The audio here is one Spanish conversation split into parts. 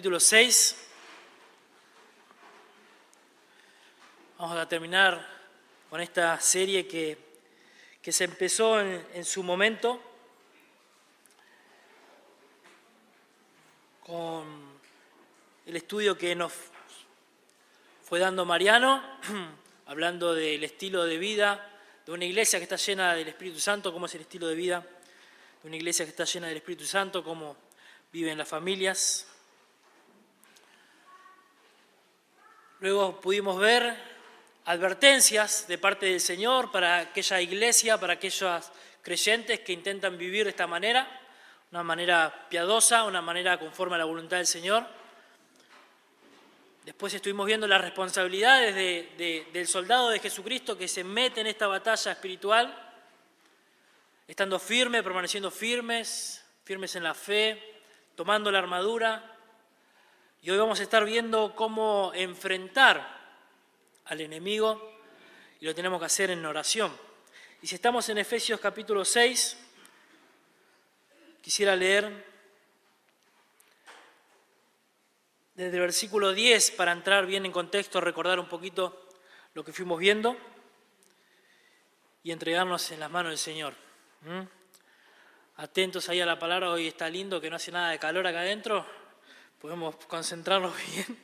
capítulo 6. Vamos a terminar con esta serie que, que se empezó en, en su momento con el estudio que nos fue dando Mariano, hablando del estilo de vida de una iglesia que está llena del Espíritu Santo, cómo es el estilo de vida de una iglesia que está llena del Espíritu Santo, cómo viven las familias. Luego pudimos ver advertencias de parte del Señor para aquella iglesia, para aquellos creyentes que intentan vivir de esta manera, una manera piadosa, una manera conforme a la voluntad del Señor. Después estuvimos viendo las responsabilidades de, de, del soldado de Jesucristo que se mete en esta batalla espiritual, estando firme, permaneciendo firmes, firmes en la fe, tomando la armadura. Y hoy vamos a estar viendo cómo enfrentar al enemigo y lo tenemos que hacer en oración. Y si estamos en Efesios capítulo 6, quisiera leer desde el versículo 10 para entrar bien en contexto, recordar un poquito lo que fuimos viendo y entregarnos en las manos del Señor. ¿Mm? Atentos ahí a la palabra, hoy está lindo que no hace nada de calor acá adentro, podemos concentrarnos bien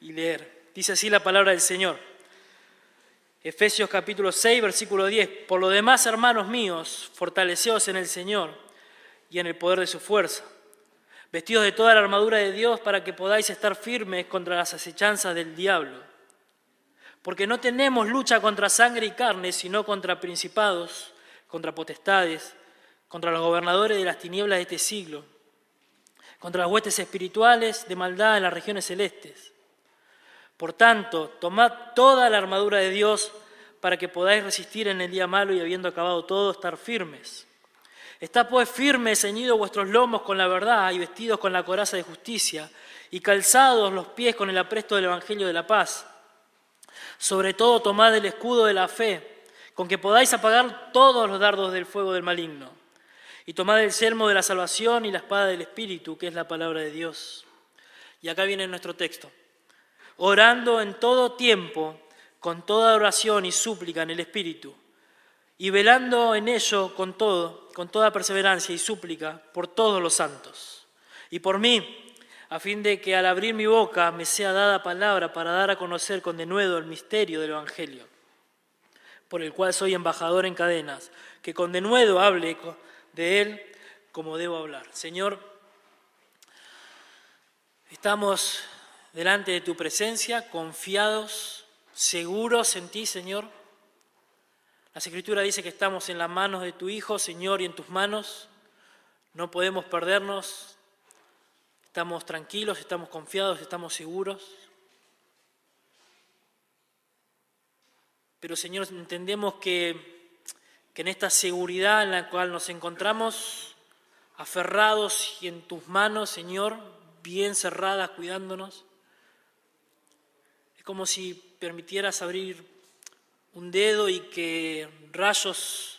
y leer. Dice así la palabra del Señor. Efesios capítulo 6, versículo 10. Por lo demás, hermanos míos, fortaleceos en el Señor y en el poder de su fuerza, vestidos de toda la armadura de Dios para que podáis estar firmes contra las acechanzas del diablo. Porque no tenemos lucha contra sangre y carne, sino contra principados, contra potestades, contra los gobernadores de las tinieblas de este siglo, contra las huestes espirituales de maldad en las regiones celestes. Por tanto, tomad toda la armadura de Dios para que podáis resistir en el día malo y habiendo acabado todo, estar firmes. Está pues firme, ceñidos vuestros lomos con la verdad y vestidos con la coraza de justicia y calzados los pies con el apresto del Evangelio de la paz. Sobre todo tomad el escudo de la fe, con que podáis apagar todos los dardos del fuego del maligno y tomad el selmo de la salvación y la espada del Espíritu, que es la palabra de Dios. Y acá viene nuestro texto. Orando en todo tiempo, con toda oración y súplica en el Espíritu, y velando en ello con todo, con toda perseverancia y súplica por todos los santos. Y por mí, a fin de que al abrir mi boca me sea dada palabra para dar a conocer con denuedo el misterio del Evangelio, por el cual soy embajador en cadenas, que con denuedo hable de Él como debo hablar. Señor, estamos delante de tu presencia, confiados, seguros en ti, Señor. La Escritura dice que estamos en las manos de tu Hijo, Señor, y en tus manos. No podemos perdernos. Estamos tranquilos, estamos confiados, estamos seguros. Pero, Señor, entendemos que que en esta seguridad en la cual nos encontramos, aferrados y en tus manos, Señor, bien cerradas, cuidándonos, es como si permitieras abrir un dedo y que rayos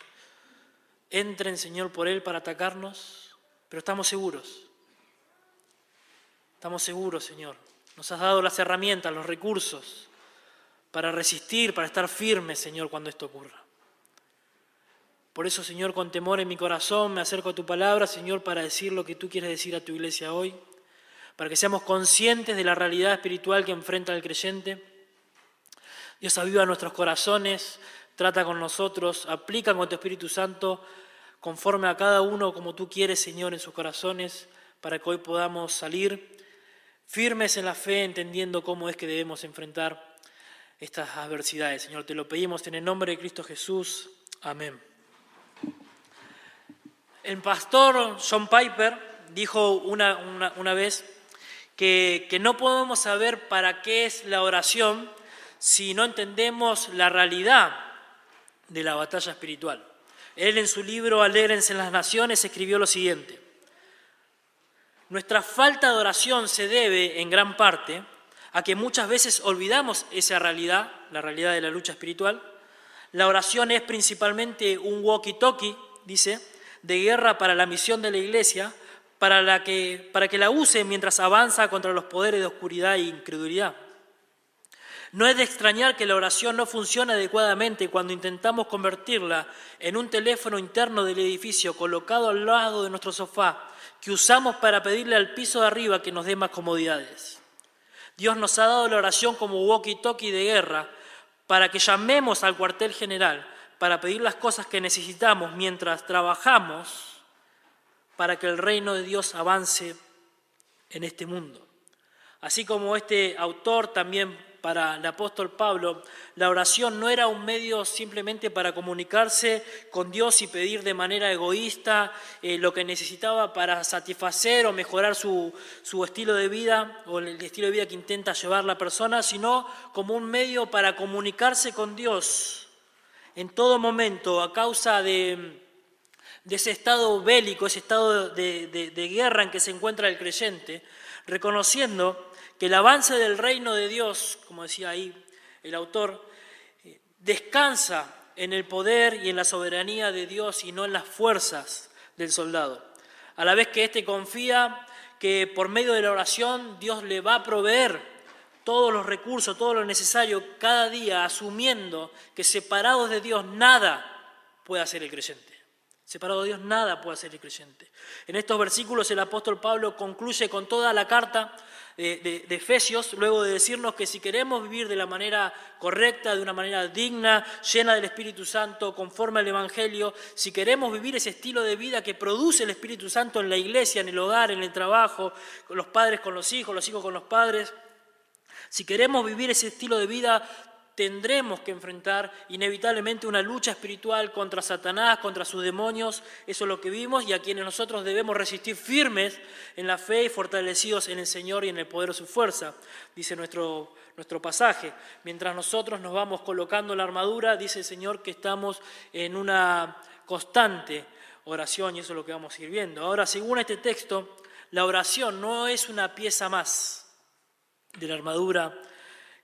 entren, Señor, por él para atacarnos, pero estamos seguros. Estamos seguros, Señor. Nos has dado las herramientas, los recursos para resistir, para estar firmes, Señor, cuando esto ocurra. Por eso, Señor, con temor en mi corazón me acerco a tu palabra, Señor, para decir lo que tú quieres decir a tu iglesia hoy, para que seamos conscientes de la realidad espiritual que enfrenta el creyente. Dios aviva nuestros corazones, trata con nosotros, aplica con tu Espíritu Santo conforme a cada uno como tú quieres, Señor, en sus corazones, para que hoy podamos salir firmes en la fe, entendiendo cómo es que debemos enfrentar estas adversidades. Señor, te lo pedimos en el nombre de Cristo Jesús. Amén. El pastor John Piper dijo una, una, vez que, que no podemos saber para qué es la oración si no entendemos la realidad de la batalla espiritual. Él en su libro Alégrense en las Naciones escribió lo siguiente. Nuestra falta de oración se debe en gran parte a que muchas veces olvidamos esa realidad, la realidad de la lucha espiritual. La oración es principalmente un walkie-talkie, dice, de guerra para la misión de la Iglesia, para, que, que la use mientras avanza contra los poderes de oscuridad e incredulidad. No es de extrañar que la oración no funcione adecuadamente cuando intentamos convertirla en un teléfono interno del edificio colocado al lado de nuestro sofá que usamos para pedirle al piso de arriba que nos dé más comodidades. Dios nos ha dado la oración como walkie-talkie de guerra para que llamemos al cuartel general para pedir las cosas que necesitamos mientras trabajamos para que el reino de Dios avance en este mundo. Así como este autor también para el apóstol Pablo, la oración no era un medio simplemente para comunicarse con Dios y pedir de manera egoísta eh, lo que necesitaba para satisfacer o mejorar su, su estilo de vida o el estilo de vida que intenta llevar la persona, sino como un medio para comunicarse con Dios en todo momento a causa de, ese estado bélico, ese estado de guerra en que se encuentra el creyente, reconociendo que el avance del reino de Dios, como decía ahí el autor, eh, descansa en el poder y en la soberanía de Dios y no en las fuerzas del soldado. A la vez que éste confía que por medio de la oración Dios le va a proveer todos los recursos, todo lo necesario cada día, asumiendo que separados de Dios nada puede hacer el creyente. Separado de Dios nada puede hacer el creyente. En estos versículos el apóstol Pablo concluye con toda la carta de, Efesios, luego de decirnos que si queremos vivir de la manera correcta, de una manera digna, llena del Espíritu Santo, conforme al Evangelio, si queremos vivir ese estilo de vida que produce el Espíritu Santo en la iglesia, en el hogar, en el trabajo, con los padres con los hijos, los hijos con los padres, si queremos vivir ese estilo de vida, tendremos que enfrentar inevitablemente una lucha espiritual contra Satanás, contra sus demonios, eso es lo que vimos, y a quienes nosotros debemos resistir firmes en la fe y fortalecidos en el Señor y en el poder de su fuerza, dice nuestro, nuestro pasaje. Mientras nosotros nos vamos colocando la armadura, dice el Señor que estamos en una constante oración, y eso es lo que vamos a ir viendo. Ahora, según este texto, la oración no es una pieza más de la armadura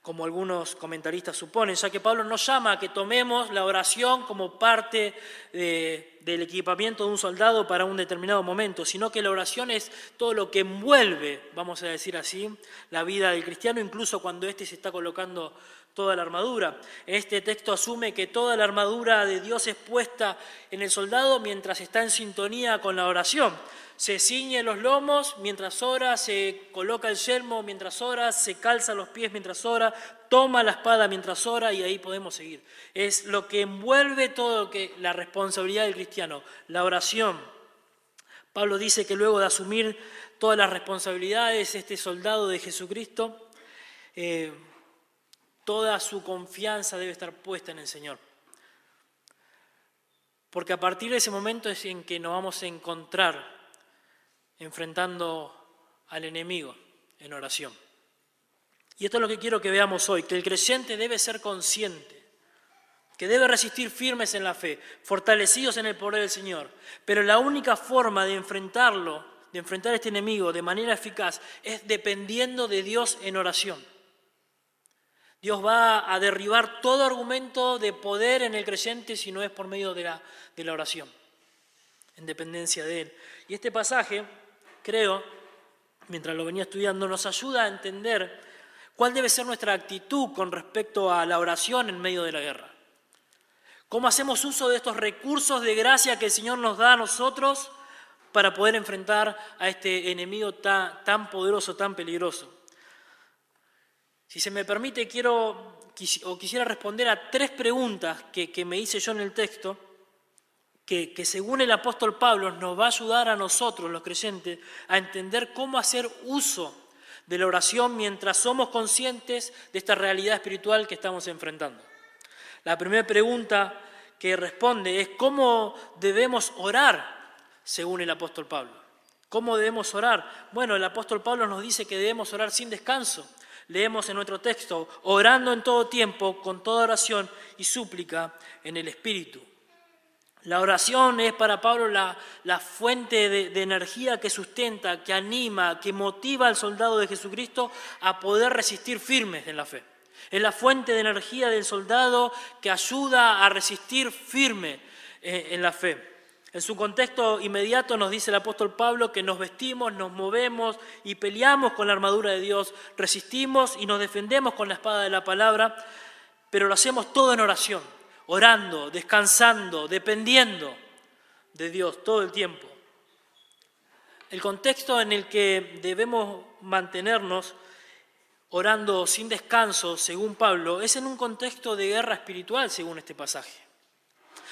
como algunos comentaristas suponen, ya que Pablo nos llama a que tomemos la oración como parte del equipamiento de un soldado para un determinado momento, sino que la oración es todo lo que envuelve, vamos a decir así, la vida del cristiano, incluso cuando éste se está colocando toda la armadura. Este texto asume que toda la armadura de Dios es puesta en el soldado mientras está en sintonía con la oración se ciñe los lomos mientras ora, se coloca el yelmo mientras ora, se calza los pies mientras ora, toma la espada mientras ora y ahí podemos seguir. Es lo que envuelve todo lo que, la responsabilidad del cristiano, la oración. Pablo dice que luego de asumir todas las responsabilidades, este soldado de Jesucristo, eh, toda su confianza debe estar puesta en el Señor. Porque a partir de ese momento es en que nos vamos a encontrar enfrentando al enemigo en oración. Y esto es lo que quiero que veamos hoy, que el creyente debe ser consciente, que debe resistir firmes en la fe, fortalecidos en el poder del Señor. Pero la única forma de enfrentarlo, de enfrentar a este enemigo de manera eficaz, es dependiendo de Dios en oración. Dios va a derribar todo argumento de poder en el creyente si no es por medio de la, de la oración, en dependencia de Él. Y este pasaje creo, mientras lo venía estudiando, nos ayuda a entender cuál debe ser nuestra actitud con respecto a la oración en medio de la guerra. ¿Cómo hacemos uso de estos recursos de gracia que el Señor nos da a nosotros para poder enfrentar a este enemigo tan, poderoso, tan peligroso? Si se me permite, quiero o quisiera responder a tres preguntas que me hice yo en el texto que, según el apóstol Pablo nos va a ayudar a nosotros, los creyentes, a entender cómo hacer uso de la oración mientras somos conscientes de esta realidad espiritual que estamos enfrentando. La primera pregunta que responde es cómo debemos orar según el apóstol Pablo. ¿Cómo debemos orar? Bueno, el apóstol Pablo nos dice que debemos orar sin descanso. Leemos en nuestro texto, orando en todo tiempo, con toda oración y súplica en el Espíritu. La oración es para Pablo la, fuente de, energía que sustenta, que anima, que motiva al soldado de Jesucristo a poder resistir firmes en la fe. Es la fuente de energía del soldado que ayuda a resistir firme eh, en la fe. En su contexto inmediato nos dice el apóstol Pablo que nos vestimos, nos movemos y peleamos con la armadura de Dios, resistimos y nos defendemos con la espada de la palabra, pero lo hacemos todo en oración, orando, descansando, dependiendo de Dios todo el tiempo. El contexto en el que debemos mantenernos orando sin descanso, según Pablo, es en un contexto de guerra espiritual, según este pasaje.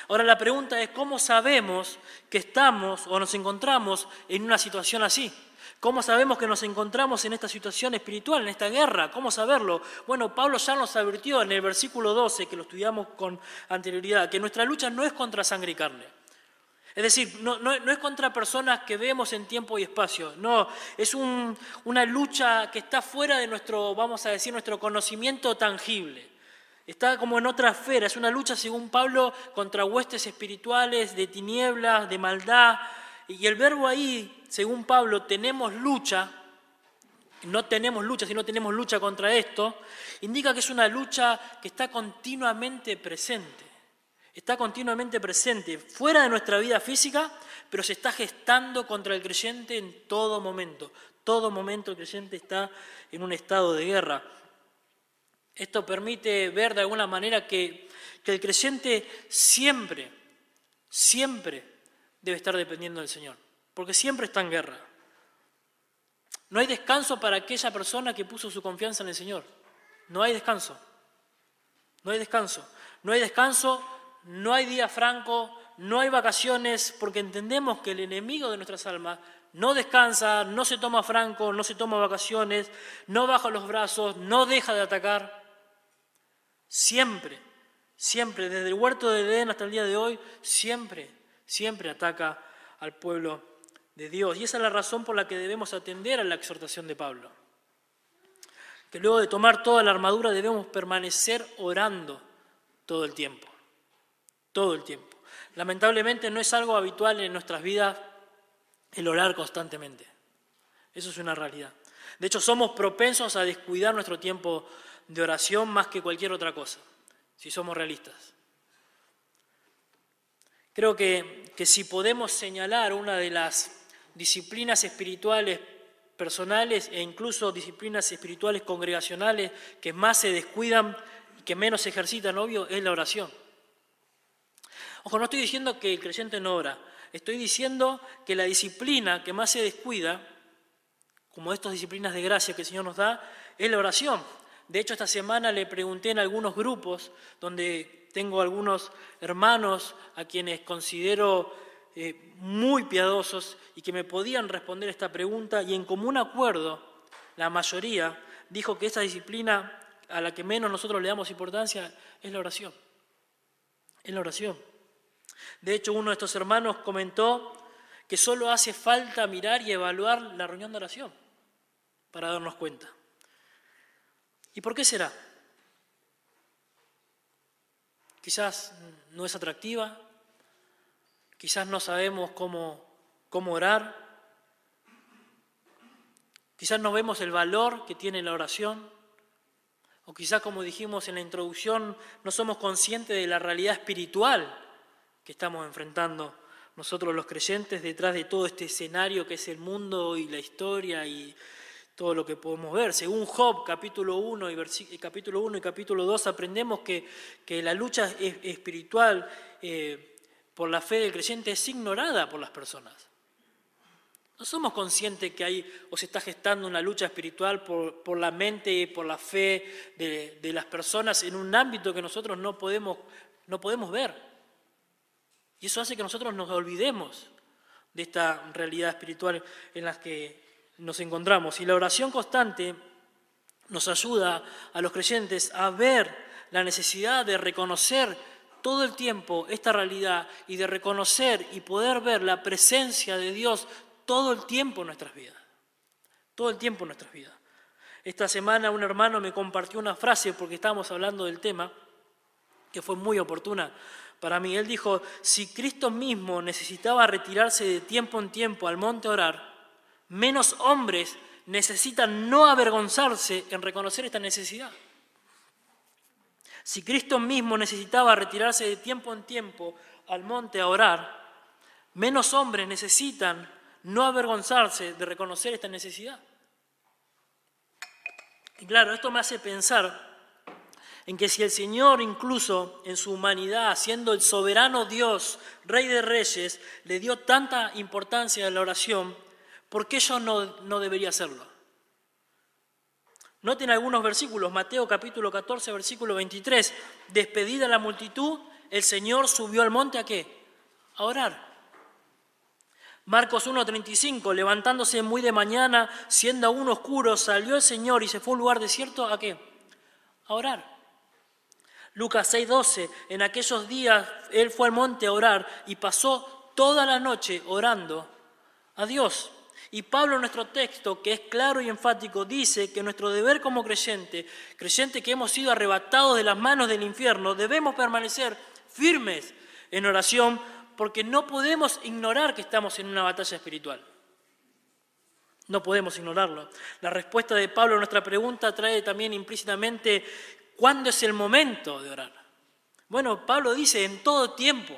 Ahora la pregunta es, ¿cómo sabemos que estamos o nos encontramos en una situación así? ¿Cómo sabemos que nos encontramos en esta situación espiritual, en esta guerra? ¿Cómo saberlo? Bueno, Pablo ya nos advirtió en el versículo 12, que lo estudiamos con anterioridad, que nuestra lucha no es contra sangre y carne. Es decir, no, es contra personas que vemos en tiempo y espacio, no, es una lucha que está fuera de nuestro, vamos a decir, nuestro conocimiento tangible. Está como en otra esfera, es una lucha, según Pablo, contra huestes espirituales, de tinieblas, de maldad. Y el verbo ahí, según Pablo, tenemos lucha, no tenemos lucha, sino tenemos lucha contra esto, indica que es una lucha que está continuamente presente. Está continuamente presente, fuera de nuestra vida física, pero se está gestando contra el creyente en todo momento. Todo momento el creyente está en un estado de guerra. Esto permite ver de alguna manera que, el creyente siempre, siempre debe estar dependiendo del Señor, porque siempre está en guerra. No hay descanso para aquella persona que puso su confianza en el Señor. No hay descanso. No hay descanso. No hay descanso, no hay día franco, no hay vacaciones, porque entendemos que el enemigo de nuestras almas no descansa, no se toma franco, no se toma vacaciones, no baja los brazos, no deja de atacar. Siempre, siempre, desde el huerto de Edén hasta el día de hoy, siempre, siempre ataca al pueblo de Dios. Y esa es la razón por la que debemos atender a la exhortación de Pablo. Que luego de tomar toda la armadura debemos permanecer orando todo el tiempo. Todo el tiempo. Lamentablemente no es algo habitual en nuestras vidas el orar constantemente. Eso es una realidad. De hecho, somos propensos a descuidar nuestro tiempo de oración más que cualquier otra cosa, si somos realistas. Creo que, que si podemos señalar una de las disciplinas espirituales personales e incluso disciplinas espirituales congregacionales que más se descuidan y que menos se ejercitan, obvio, es la oración. Ojo, no estoy diciendo que el creyente no ora, estoy diciendo que la disciplina que más se descuida, como estas disciplinas de gracia que el Señor nos da, es la oración. De hecho, esta semana le pregunté en algunos grupos donde tengo algunos hermanos a quienes considero eh, muy piadosos y que me podían responder esta pregunta y en común acuerdo, la mayoría dijo que esta disciplina a la que menos nosotros le damos importancia es la oración. Es la oración. De hecho, uno de estos hermanos comentó que solo hace falta mirar y evaluar la reunión de oración para darnos cuenta. ¿Y por qué será? Quizás no es atractiva, quizás no sabemos cómo, cómo orar, quizás no vemos el valor que tiene la oración, o quizás como dijimos en la introducción, no somos conscientes de la realidad espiritual que estamos enfrentando nosotros los creyentes detrás de todo este escenario que es el mundo y la historia y todo lo que podemos ver. Según Job, capítulo 1 y, capítulo 1 y capítulo 2, aprendemos que, que la lucha espiritual eh, por la fe del creyente es ignorada por las personas. No somos conscientes que hay o se está gestando una lucha espiritual por, por la mente y por la fe de, de, las personas en un ámbito que nosotros no podemos, no podemos ver. Y eso hace que nosotros nos olvidemos de esta realidad espiritual en la que nos encontramos. Y la oración constante nos ayuda a los creyentes a ver la necesidad de reconocer todo el tiempo esta realidad y de reconocer y poder ver la presencia de Dios todo el tiempo en nuestras vidas. Todo el tiempo en nuestras vidas. Esta semana un hermano me compartió una frase porque estábamos hablando del tema que fue muy oportuna para mí. Él dijo, si Cristo mismo necesitaba retirarse de tiempo en tiempo al monte a orar, menos hombres necesitan no avergonzarse en reconocer esta necesidad. Si Cristo mismo necesitaba retirarse de tiempo en tiempo al monte a orar, menos hombres necesitan no avergonzarse de reconocer esta necesidad. Y claro, esto me hace pensar en que si el Señor incluso en su humanidad, siendo el soberano Dios, Rey de Reyes, le dio tanta importancia a la oración, ¿por qué yo no, no debería hacerlo? Noten algunos versículos, Mateo capítulo 14, versículo 23, despedida la multitud, el Señor subió al monte a qué? A orar. Marcos 1.35, levantándose muy de mañana, siendo aún oscuro, salió el Señor y se fue a un lugar desierto a qué? A orar. Lucas 6:12, en aquellos días él fue al monte a orar y pasó toda la noche orando a Dios. Y Pablo en nuestro texto, que es claro y enfático, dice que nuestro deber como creyente, creyente que hemos sido arrebatados de las manos del infierno, debemos permanecer firmes en oración porque no podemos ignorar que estamos en una batalla espiritual. No podemos ignorarlo. La respuesta de Pablo a nuestra pregunta trae también implícitamente ¿Cuándo es el momento de orar? Bueno, Pablo dice en todo tiempo,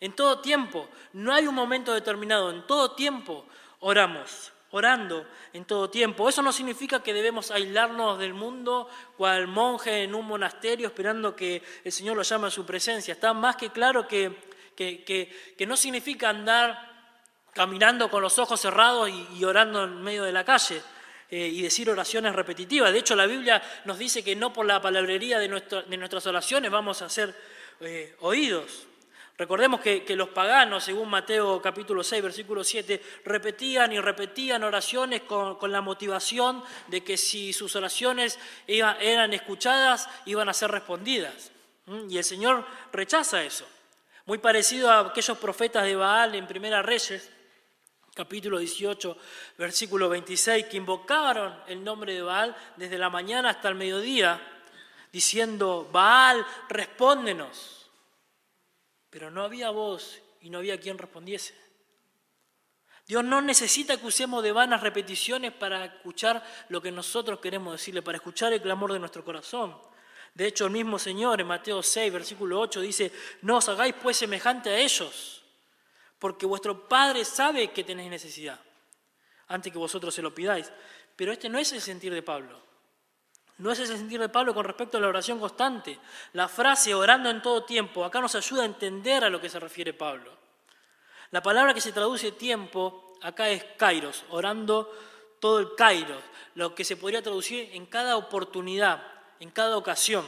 en todo tiempo, no hay un momento determinado, en todo tiempo oramos, orando en todo tiempo. Eso no significa que debemos aislarnos del mundo cual monje en un monasterio esperando que el Señor lo llame a su presencia. Está más que claro que, que, no significa andar caminando con los ojos cerrados y orando en medio de la calle. Eh, y decir oraciones repetitivas. De hecho, la Biblia nos dice que no por la palabrería de, nuestras oraciones vamos a ser eh, oídos. Recordemos que, los paganos, según Mateo capítulo 6, versículo 7, repetían y repetían oraciones con, la motivación de que si sus oraciones eran escuchadas, iban a ser respondidas. ¿Mm? Y el Señor rechaza eso. Muy parecido a aquellos profetas de Baal en Primera Reyes, capítulo 18, versículo 26, que invocaron el nombre de Baal desde la mañana hasta el mediodía, diciendo, Baal, respóndenos. Pero no había voz y no había quien respondiese. Dios no necesita que usemos de vanas repeticiones para escuchar lo que nosotros queremos decirle, para escuchar el clamor de nuestro corazón. De hecho, el mismo Señor en Mateo 6, versículo 8 dice, no os hagáis pues semejante a ellos porque vuestro Padre sabe que tenéis necesidad, antes que vosotros se lo pidáis. Pero este no es el sentir de Pablo. No es el sentir de Pablo con respecto a la oración constante. La frase orando en todo tiempo, acá nos ayuda a entender a lo que se refiere Pablo. La palabra que se traduce tiempo acá es kairos, orando todo el kairos, lo que se podría traducir en cada oportunidad, en cada ocasión.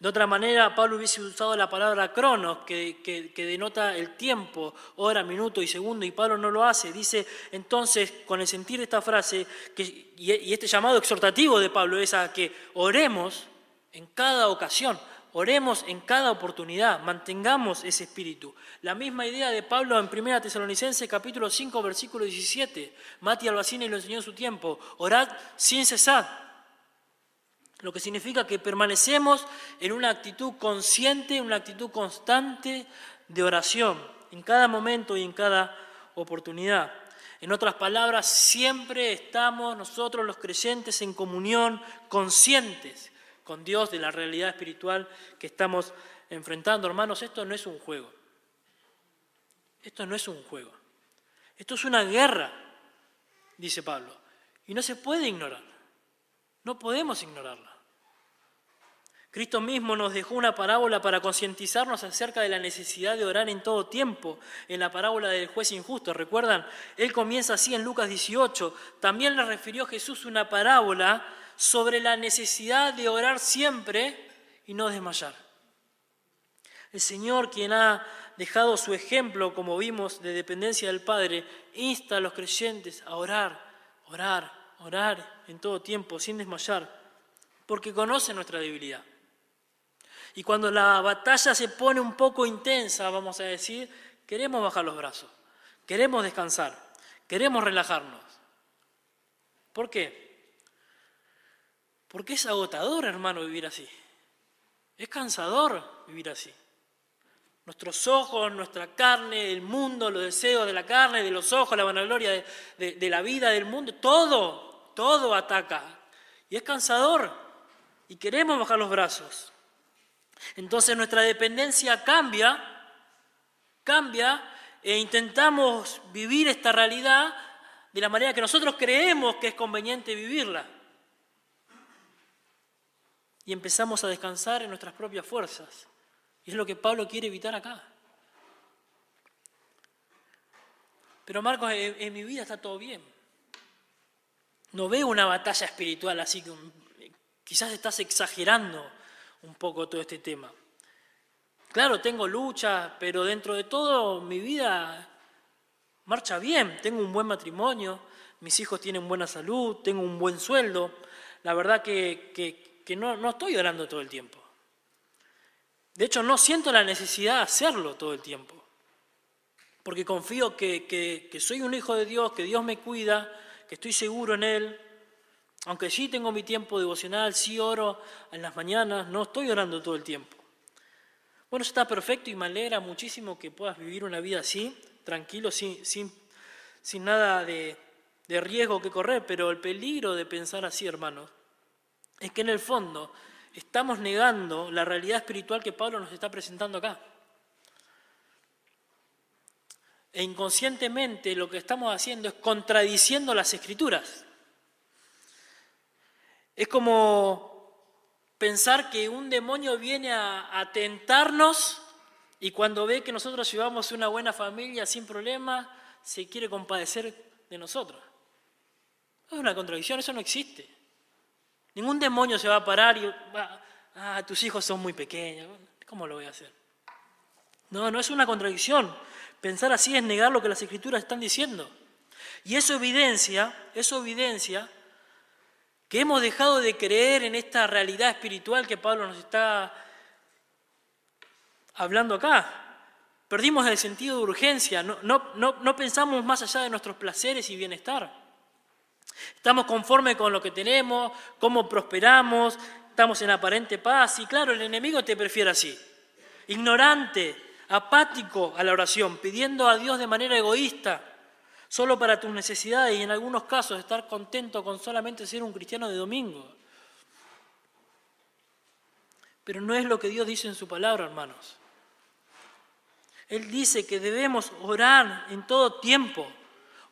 De otra manera, Pablo hubiese usado la palabra cronos, que, denota el tiempo, hora, minuto y segundo, y Pablo no lo hace. Dice entonces, con el sentir de esta frase, que, y este llamado exhortativo de Pablo es a que oremos en cada ocasión, oremos en cada oportunidad, mantengamos ese espíritu. La misma idea de Pablo en 1 Tesalonicenses capítulo 5, versículo 17. Mati Albacini lo enseñó en su tiempo, orad sin cesar lo que significa que permanecemos en una actitud consciente, una actitud constante de oración, en cada momento y en cada oportunidad. En otras palabras, siempre estamos nosotros los creyentes en comunión, conscientes con Dios de la realidad espiritual que estamos enfrentando. Hermanos, esto no es un juego. Esto no es un juego. Esto es una guerra, dice Pablo. Y no se puede ignorar. No podemos ignorarla. Cristo mismo nos dejó una parábola para concientizarnos acerca de la necesidad de orar en todo tiempo, en la parábola del juez injusto. ¿Recuerdan? Él comienza así en Lucas 18. También le refirió Jesús una parábola sobre la necesidad de orar siempre y no desmayar. El Señor, quien ha dejado su ejemplo, como vimos, de dependencia del Padre, insta a los creyentes a orar, orar, orar en todo tiempo, sin desmayar, porque conoce nuestra debilidad. Y cuando la batalla se pone un poco intensa, vamos a decir, queremos bajar los brazos, queremos descansar, queremos relajarnos. ¿Por qué? Porque es agotador, hermano, vivir así. Es cansador vivir así. Nuestros ojos, nuestra carne, el mundo, los deseos de la carne, de los ojos, la vanagloria de, de la vida, del mundo, todo, todo ataca. Y es cansador. Y queremos bajar los brazos. Entonces nuestra dependencia cambia, cambia e intentamos vivir esta realidad de la manera que nosotros creemos que es conveniente vivirla. Y empezamos a descansar en nuestras propias fuerzas. Y es lo que Pablo quiere evitar acá. Pero Marcos, en, mi vida está todo bien. No veo una batalla espiritual así que quizás estás exagerando un poco todo este tema. Claro, tengo lucha, pero dentro de todo mi vida marcha bien. Tengo un buen matrimonio, mis hijos tienen buena salud, tengo un buen sueldo. La verdad que, no, no estoy orando todo el tiempo. De hecho, no siento la necesidad de hacerlo todo el tiempo porque confío que, soy un hijo de Dios, que Dios me cuida, que estoy seguro en Él. Aunque sí tengo mi tiempo devocional, sí oro en las mañanas, no estoy orando todo el tiempo. Bueno, eso está perfecto y me alegra muchísimo que puedas vivir una vida así, tranquilo, sin, sin, sin nada de, de riesgo que correr, pero el peligro de pensar así, hermanos, es que en el fondo estamos negando la realidad espiritual que Pablo nos está presentando acá. E inconscientemente lo que estamos haciendo es contradiciendo las escrituras. Es como pensar que un demonio viene a, tentarnos y cuando ve que nosotros llevamos una buena familia sin problema, se quiere compadecer de nosotros. Es una contradicción, eso no existe. Ningún demonio se va a parar y va, ah, tus hijos son muy pequeños, ¿cómo lo voy a hacer? No, no es una contradicción. Pensar así es negar lo que las escrituras están diciendo. Y eso evidencia, eso evidencia que hemos dejado de creer en esta realidad espiritual que Pablo nos está hablando acá. Perdimos el sentido de urgencia, no, no pensamos más allá de nuestros placeres y bienestar. Estamos conformes con lo que tenemos, cómo prosperamos, estamos en aparente paz y claro, el enemigo te prefiere así, ignorante, apático a la oración, pidiendo a Dios de manera egoísta, solo para tus necesidades y en algunos casos estar contento con solamente ser un cristiano de domingo. Pero no es lo que Dios dice en su palabra, hermanos. Él dice que debemos orar en todo tiempo,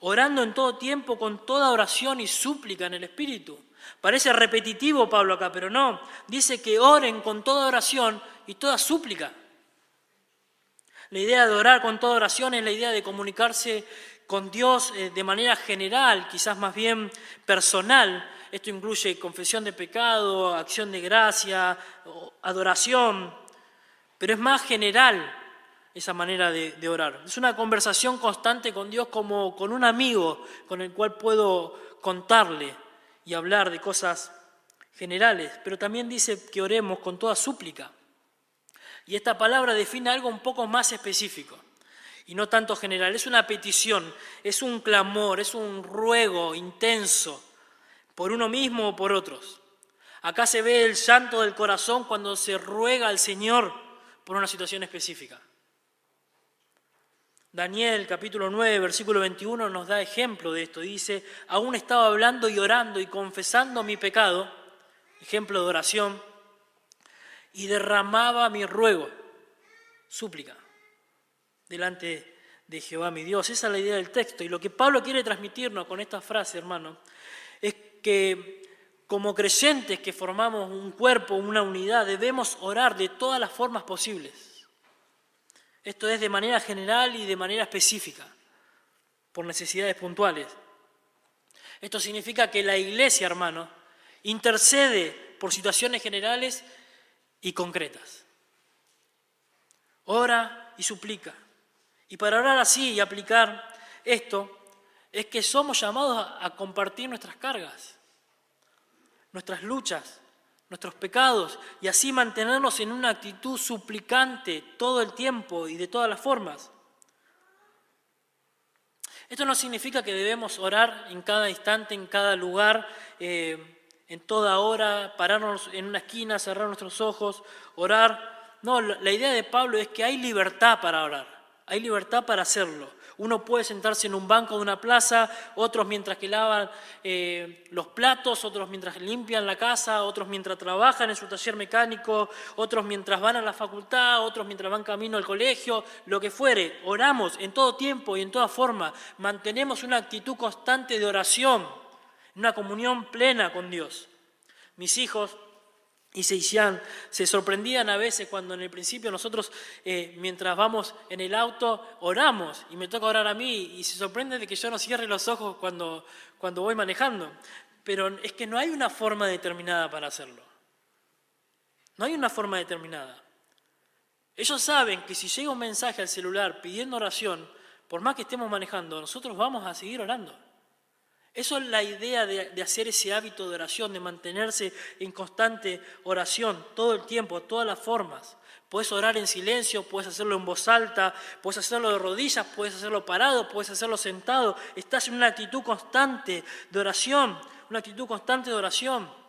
orando en todo tiempo con toda oración y súplica en el Espíritu. Parece repetitivo Pablo acá, pero no. Dice que oren con toda oración y toda súplica. La idea de orar con toda oración es la idea de comunicarse con Dios eh, de manera general, quizás más bien personal. Esto incluye confesión de pecado, acción de gracia, adoración, pero es más general esa manera de, de, orar. Es una conversación constante con Dios como con un amigo con el cual puedo contarle y hablar de cosas generales, pero también dice que oremos con toda súplica. Y esta palabra define algo un poco más específico y no tanto general. Es una petición, es un clamor, es un ruego intenso por uno mismo o por otros. Acá se ve el llanto del corazón cuando se ruega al Señor por una situación específica. Daniel capítulo 9, versículo 21 nos da ejemplo de esto. Dice, aún estaba hablando y orando y confesando mi pecado, ejemplo de oración, y derramaba mi ruego, súplica, delante de Jehová mi Dios. Esa es la idea del texto. Y lo que Pablo quiere transmitirnos con esta frase, hermano, es que como creyentes que formamos un cuerpo, una unidad, debemos orar de todas las formas posibles. Esto es de manera general y de manera específica, por necesidades puntuales. Esto significa que la iglesia, hermano, intercede por situaciones generales y concretas. Ora y suplica. Y para orar así y aplicar esto, es que somos llamados a compartir nuestras cargas, nuestras luchas, nuestros pecados, y así mantenernos en una actitud suplicante todo el tiempo y de todas las formas. Esto no significa que debemos orar en cada instante, en cada lugar. Eh, en toda hora, pararnos en una esquina, cerrar nuestros ojos, orar. No, la idea de Pablo es que hay libertad para orar, hay libertad para hacerlo. Uno puede sentarse en un banco de una plaza, otros mientras que lavan eh, los platos, otros mientras limpian la casa, otros mientras trabajan en su taller mecánico, otros mientras van a la facultad, otros mientras van camino al colegio, lo que fuere. Oramos en todo tiempo y en toda forma. Mantenemos una actitud constante de oración, una comunión plena con Dios. Mis hijos y se, se sorprendían a veces cuando en el principio nosotros, eh, mientras vamos en el auto, oramos y me toca orar a mí y se sorprende de que yo no cierre los ojos cuando, cuando voy manejando. Pero es que no hay una forma determinada para hacerlo. No hay una forma determinada. Ellos saben que si llega un mensaje al celular pidiendo oración, por más que estemos manejando, nosotros vamos a seguir orando. Eso es la idea de, hacer ese hábito de oración, de mantenerse en constante oración todo el tiempo, todas las formas. Puedes orar en silencio, puedes hacerlo en voz alta, puedes hacerlo de rodillas, puedes hacerlo parado, puedes hacerlo sentado. Estás en una actitud constante de oración, una actitud constante de oración.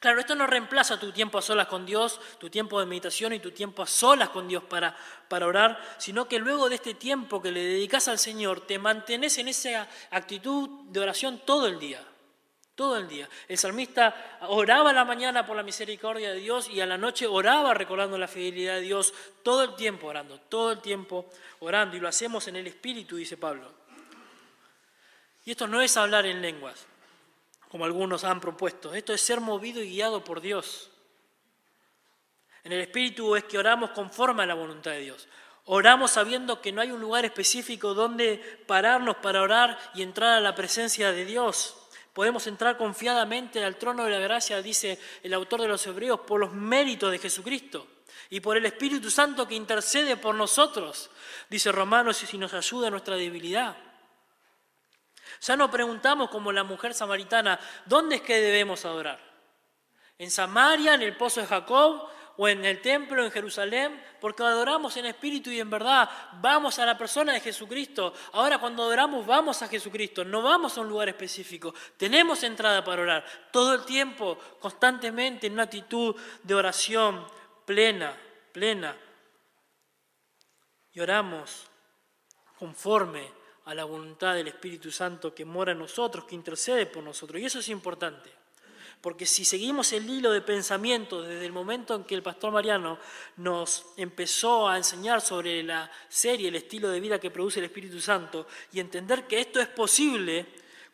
Claro, esto no reemplaza tu tiempo a solas con Dios, tu tiempo de meditación y tu tiempo a solas con Dios para, orar, sino que luego de este tiempo que le dedicas al Señor, te mantenés en esa actitud de oración todo el día. Todo el día. El salmista oraba a la mañana por la misericordia de Dios y a la noche oraba recordando la fidelidad de Dios, todo el tiempo orando, todo el tiempo orando. Y lo hacemos en el Espíritu, dice Pablo. Y esto no es hablar en lenguas como algunos han propuesto. Esto es ser movido y guiado por Dios. En el Espíritu es que oramos conforme a la voluntad de Dios. Oramos sabiendo que no hay un lugar específico donde pararnos para orar y entrar a la presencia de Dios. Podemos entrar confiadamente al trono de la gracia, dice el autor de los Hebreos, por los méritos de Jesucristo y por el Espíritu Santo que intercede por nosotros, dice Romanos, y si nos ayuda en nuestra debilidad. Ya no preguntamos como la mujer samaritana, ¿dónde es que debemos adorar? ¿En Samaria, en el pozo de Jacob o en el templo en Jerusalén? Porque adoramos en espíritu y en verdad. Vamos a la persona de Jesucristo. Ahora cuando adoramos vamos a Jesucristo, no vamos a un lugar específico. Tenemos entrada para orar todo el tiempo, constantemente, en una actitud de oración plena, plena. Y oramos conforme a la voluntad del Espíritu Santo que mora en nosotros, que intercede por nosotros. Y eso es importante, porque si seguimos el hilo de pensamiento desde el momento en que el pastor Mariano nos empezó a enseñar sobre la serie, el estilo de vida que produce el Espíritu Santo, y entender que esto es posible,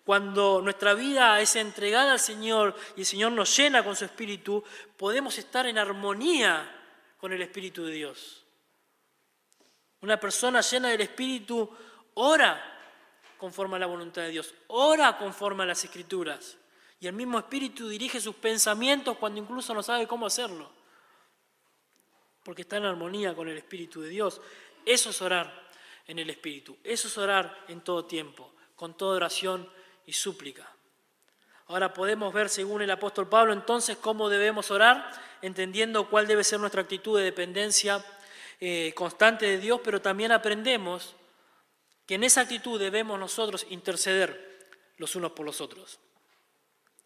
cuando nuestra vida es entregada al Señor y el Señor nos llena con su Espíritu, podemos estar en armonía con el Espíritu de Dios. Una persona llena del Espíritu ora conforme a la voluntad de Dios, ora conforme a las escrituras. Y el mismo Espíritu dirige sus pensamientos cuando incluso no sabe cómo hacerlo, porque está en armonía con el Espíritu de Dios. Eso es orar en el Espíritu, eso es orar en todo tiempo, con toda oración y súplica. Ahora podemos ver, según el apóstol Pablo, entonces cómo debemos orar, entendiendo cuál debe ser nuestra actitud de dependencia eh, constante de Dios, pero también aprendemos que en esa actitud debemos nosotros interceder los unos por los otros.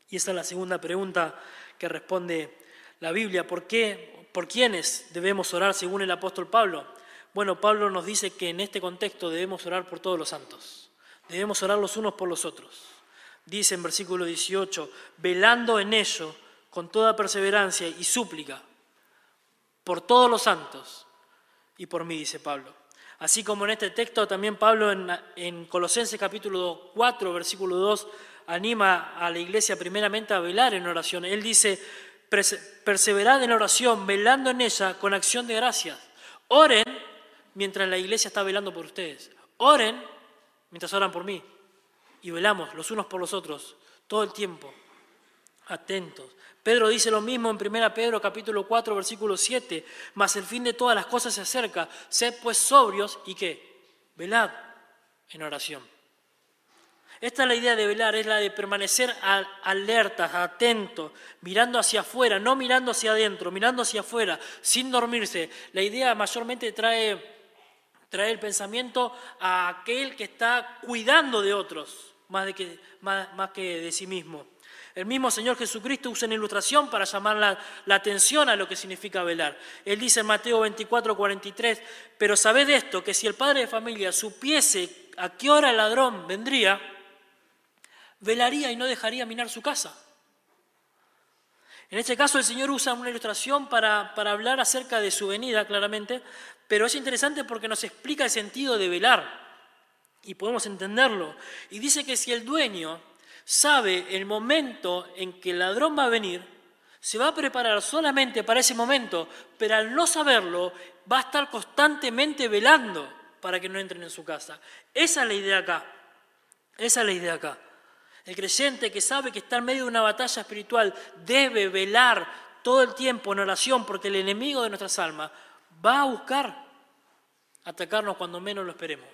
Y esa es la segunda pregunta que responde la Biblia. ¿Por qué? ¿Por quiénes debemos orar según el apóstol Pablo? Bueno, Pablo nos dice que en este contexto debemos orar por todos los santos. Debemos orar los unos por los otros. Dice en versículo 18, velando en ello con toda perseverancia y súplica por todos los santos y por mí, dice Pablo. Así como en este texto también Pablo en, Colosenses capítulo 4, versículo 2, anima a la iglesia primeramente a velar en oración. Él dice, perseverad en oración, velando en ella con acción de gracias. Oren mientras la iglesia está velando por ustedes. Oren mientras oran por mí. Y velamos los unos por los otros todo el tiempo, atentos. Pedro dice lo mismo en 1 Pedro capítulo 4 versículo 7, mas el fin de todas las cosas se acerca, sed pues sobrios y qué, velad en oración. Esta es la idea de velar, es la de permanecer alertas, atentos, mirando hacia afuera, no mirando hacia adentro, mirando hacia afuera, sin dormirse. La idea mayormente trae, trae el pensamiento a aquel que está cuidando de otros, más, de que, más que de sí mismo. El mismo Señor Jesucristo usa una ilustración para llamar la, atención a lo que significa velar. Él dice en Mateo 24, 43, pero sabed esto, que si el padre de familia supiese a qué hora el ladrón vendría, velaría y no dejaría minar su casa. En este caso el Señor usa una ilustración para, para, hablar acerca de su venida, claramente, pero es interesante porque nos explica el sentido de velar y podemos entenderlo. Y dice que si el dueño sabe el momento en que el ladrón va a venir, se va a preparar solamente para ese momento, pero al no saberlo va a estar constantemente velando para que no entren en su casa. Esa es la idea acá. Esa es la idea acá. El creyente que sabe que está en medio de una batalla espiritual debe velar todo el tiempo en oración porque el enemigo de nuestras almas va a buscar atacarnos cuando menos lo esperemos.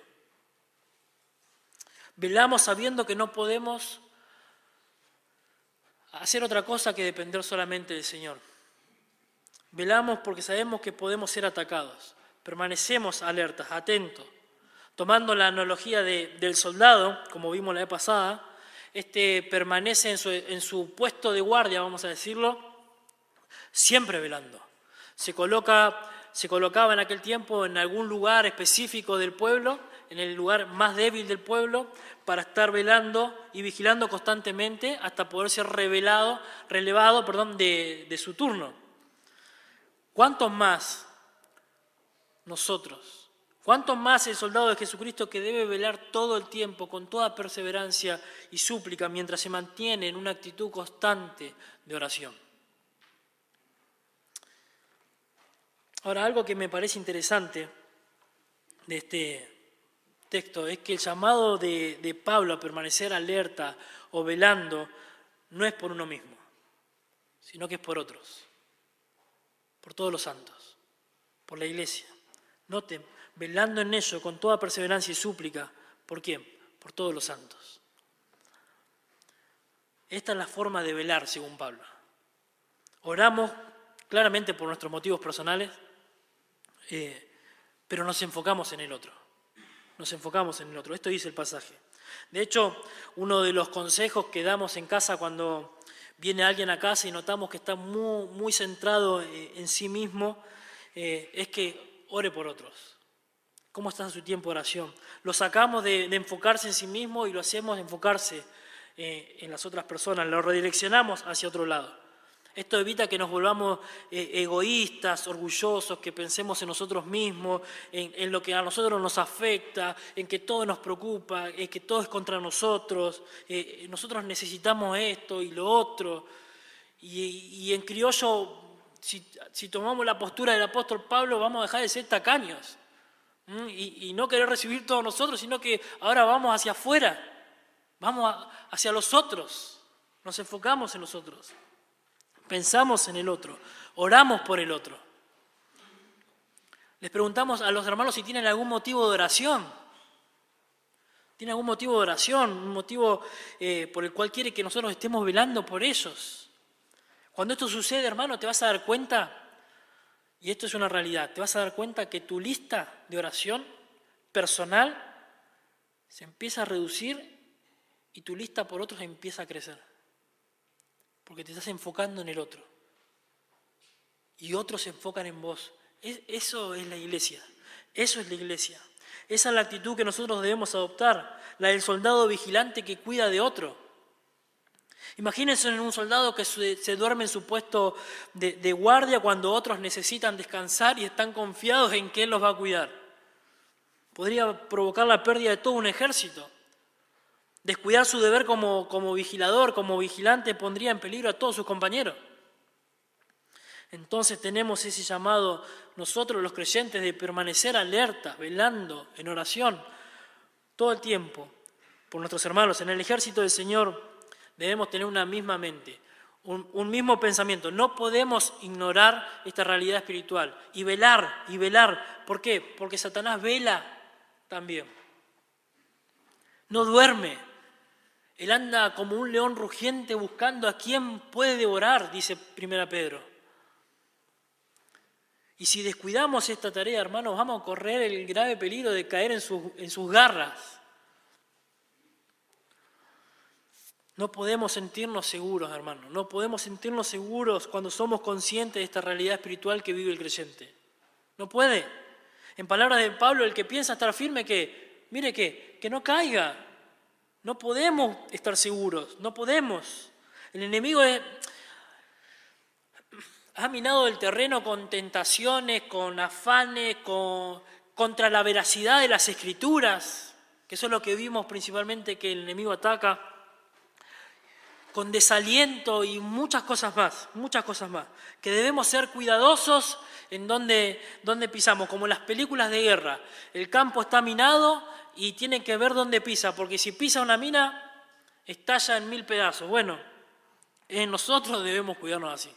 Velamos sabiendo que no podemos hacer otra cosa que depender solamente del Señor. Velamos porque sabemos que podemos ser atacados. Permanecemos alertas, atentos. Tomando la analogía del soldado, como vimos la vez pasada, este permanece en su, en su puesto de guardia, vamos a decirlo, siempre velando. Se, coloca, se colocaba en aquel tiempo en algún lugar específico del pueblo, en el lugar más débil del pueblo, para estar velando y vigilando constantemente hasta poder ser revelado, relevado perdón, de, de su turno. ¿Cuántos más nosotros? ¿Cuánto más el soldado de Jesucristo que debe velar todo el tiempo con toda perseverancia y súplica mientras se mantiene en una actitud constante de oración? Ahora, algo que me parece interesante de este texto es que el llamado de, de Pablo a permanecer alerta o velando no es por uno mismo, sino que es por otros, por todos los santos, por la iglesia. Noten, velando en ello con toda perseverancia y súplica. ¿Por quién? Por todos los santos. Esta es la forma de velar, según Pablo. Oramos claramente por nuestros motivos personales, eh, pero nos enfocamos en el otro. Nos enfocamos en el otro. Esto dice el pasaje. De hecho, uno de los consejos que damos en casa cuando viene alguien a casa y notamos que está muy, muy centrado eh, en sí mismo, eh, es que ore por otros. ¿Cómo está su tiempo de oración? Lo sacamos de, enfocarse en sí mismo y lo hacemos enfocarse eh, en las otras personas, lo redireccionamos hacia otro lado. Esto evita que nos volvamos eh, egoístas, orgullosos, que pensemos en nosotros mismos, en, lo que a nosotros nos afecta, en que todo nos preocupa, en que todo es contra nosotros, eh, nosotros necesitamos esto y lo otro. Y, en criollo, si, tomamos la postura del apóstol Pablo, vamos a dejar de ser tacaños. Y, no querer recibir todos nosotros, sino que ahora vamos hacia afuera, vamos hacia los otros, nos enfocamos en los otros, pensamos en el otro, oramos por el otro. Les preguntamos a los hermanos si tienen algún motivo de oración. ¿Tienen algún motivo de oración? ¿Un motivo eh, por el cual quiere que nosotros estemos velando por ellos? Cuando esto sucede, hermano, te vas a dar cuenta y esto es una realidad, te vas a dar cuenta que tu lista de oración personal se empieza a reducir y tu lista por otros empieza a crecer. Porque te estás enfocando en el otro. Y otros se enfocan en vos. Eso es la iglesia. Eso es la iglesia. Esa es la actitud que nosotros debemos adoptar, la del soldado vigilante que cuida de otro. Imagínense en un soldado que se, duerme en su puesto de, guardia cuando otros necesitan descansar y están confiados en que él los va a cuidar. Podría provocar la pérdida de todo un ejército. Descuidar su deber como, como vigilador, como vigilante, pondría en peligro a todos sus compañeros. Entonces tenemos ese llamado nosotros los creyentes de permanecer alertas, velando, en oración, todo el tiempo, por nuestros hermanos. En el ejército del Señor debemos tener una misma mente, un, mismo pensamiento. No podemos ignorar esta realidad espiritual y velar, y velar. ¿Por qué? Porque Satanás vela también. No duerme. Él anda como un león rugiente buscando a quien puede devorar, dice Primera Pedro. Y si descuidamos esta tarea, hermanos, vamos a correr el grave peligro de caer en, en sus garras. No podemos sentirnos seguros, hermano. No podemos sentirnos seguros cuando somos conscientes de esta realidad espiritual que vive el creyente. No puede. En palabras de Pablo, el que piensa estar firme, que mire que, que no caiga. No podemos estar seguros, no podemos. El enemigo ha minado el terreno con tentaciones, con afanes, con, contra la veracidad de las escrituras, que eso es lo que vimos principalmente que el enemigo ataca, con desaliento y muchas cosas más, muchas cosas más, que debemos ser cuidadosos en donde, donde pisamos, como en las películas de guerra. El campo está minado y tiene que ver dónde pisa, porque si pisa una mina, estalla en mil pedazos. Bueno, nosotros debemos cuidarnos así.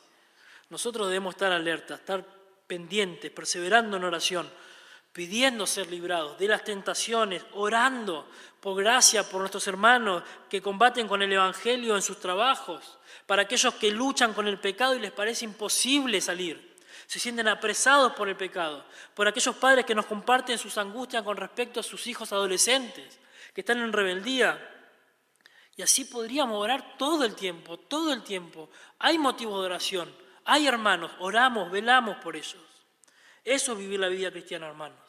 Nosotros debemos estar alertas, estar pendientes, perseverando en oración, pidiendo ser librados de las tentaciones, orando por gracia por nuestros hermanos que combaten con el Evangelio en sus trabajos, para aquellos que luchan con el pecado y les parece imposible salir se sienten apresados por el pecado, por aquellos padres que nos comparten sus angustias con respecto a sus hijos adolescentes, que están en rebeldía. Y así podríamos orar todo el tiempo, todo el tiempo. Hay motivos de oración, hay hermanos, oramos, velamos por ellos. Eso es vivir la vida cristiana, hermanos.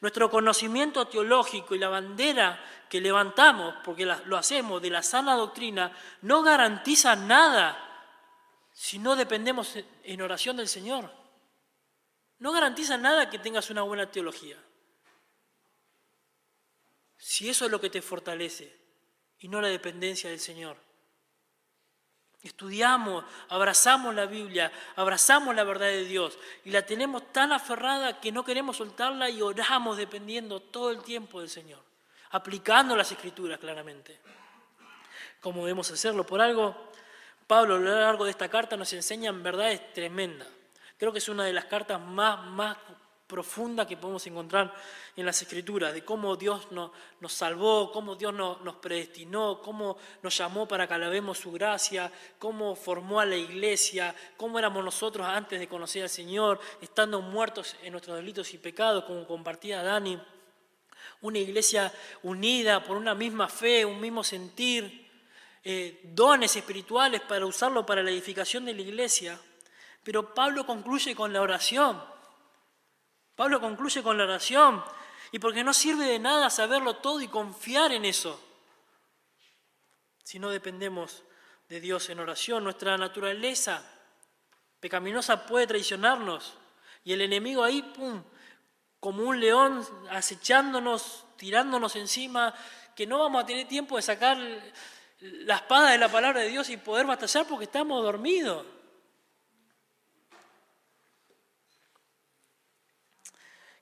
Nuestro conocimiento teológico y la bandera que levantamos, porque lo hacemos de la sana doctrina, no garantiza nada si no dependemos en oración del Señor. No garantiza nada que tengas una buena teología. Si eso es lo que te fortalece y no la dependencia del Señor. Estudiamos, abrazamos la Biblia, abrazamos la verdad de Dios y la tenemos tan aferrada que no queremos soltarla y oramos dependiendo todo el tiempo del Señor, aplicando las escrituras claramente. ¿Cómo debemos hacerlo? Por algo Pablo a lo largo de esta carta nos enseña verdades tremendas. Creo que es una de las cartas más, más profundas que podemos encontrar en las Escrituras, de cómo Dios nos, nos salvó, cómo Dios nos, nos, predestinó, cómo nos llamó para que alabemos su gracia, cómo formó a la iglesia, cómo éramos nosotros antes de conocer al Señor, estando muertos en nuestros delitos y pecados, como compartía Dani. Una iglesia unida por una misma fe, un mismo sentir, eh, dones espirituales para usarlo para la edificación de la iglesia. Pero Pablo concluye con la oración. Pablo concluye con la oración. Y porque no sirve de nada saberlo todo y confiar en eso. Si no dependemos de Dios en oración, nuestra naturaleza pecaminosa puede traicionarnos. Y el enemigo ahí, pum, como un león acechándonos, tirándonos encima, que no vamos a tener tiempo de sacar la espada de la palabra de Dios y poder batallar porque estamos dormidos.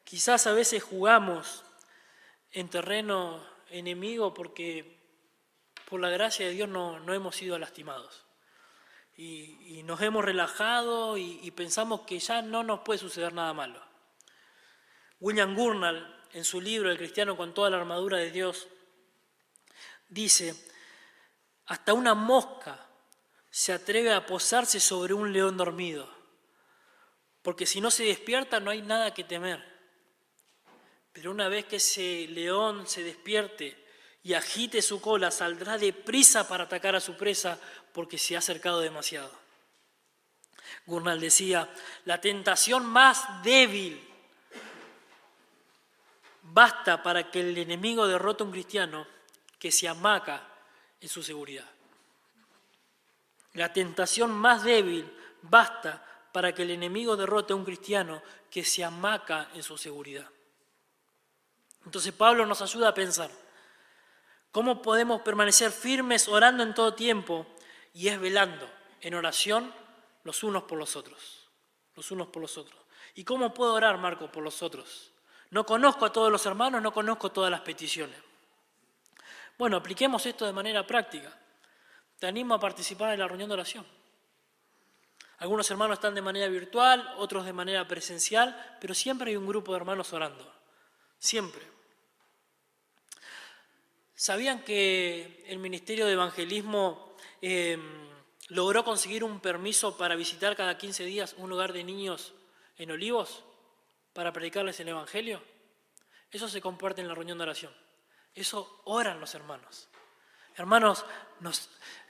Quizás a veces jugamos en terreno enemigo porque por la gracia de Dios no, hemos sido lastimados. Y, nos hemos relajado y, y, pensamos que ya no nos puede suceder nada malo. William Gurnall, en su libro El cristiano con toda la armadura de Dios, dice, hasta una mosca se atreve a posarse sobre un león dormido, porque si no se despierta no hay nada que temer. Pero una vez que ese león se despierte y agite su cola, saldrá deprisa para atacar a su presa porque se ha acercado demasiado. Gurnal decía, la tentación más débil basta para que el enemigo derrote a un cristiano que se amaca en su seguridad. La tentación más débil basta para que el enemigo derrote a un cristiano que se amaca en su seguridad. Entonces Pablo nos ayuda a pensar cómo podemos permanecer firmes orando en todo tiempo y es velando en oración los unos por los otros, los unos por los otros. ¿Y cómo puedo orar, Marco, por los otros? No conozco a todos los hermanos, no conozco todas las peticiones. Bueno, apliquemos esto de manera práctica. Te animo a participar en la reunión de oración. Algunos hermanos están de manera virtual, otros de manera presencial, pero siempre hay un grupo de hermanos orando. Siempre. ¿Sabían que el Ministerio de Evangelismo em, logró conseguir un permiso para visitar cada 15 días un lugar de niños en Olivos para predicarles el Evangelio? Eso se comparte en la reunión de oración. Eso oran los hermanos. Hermanos,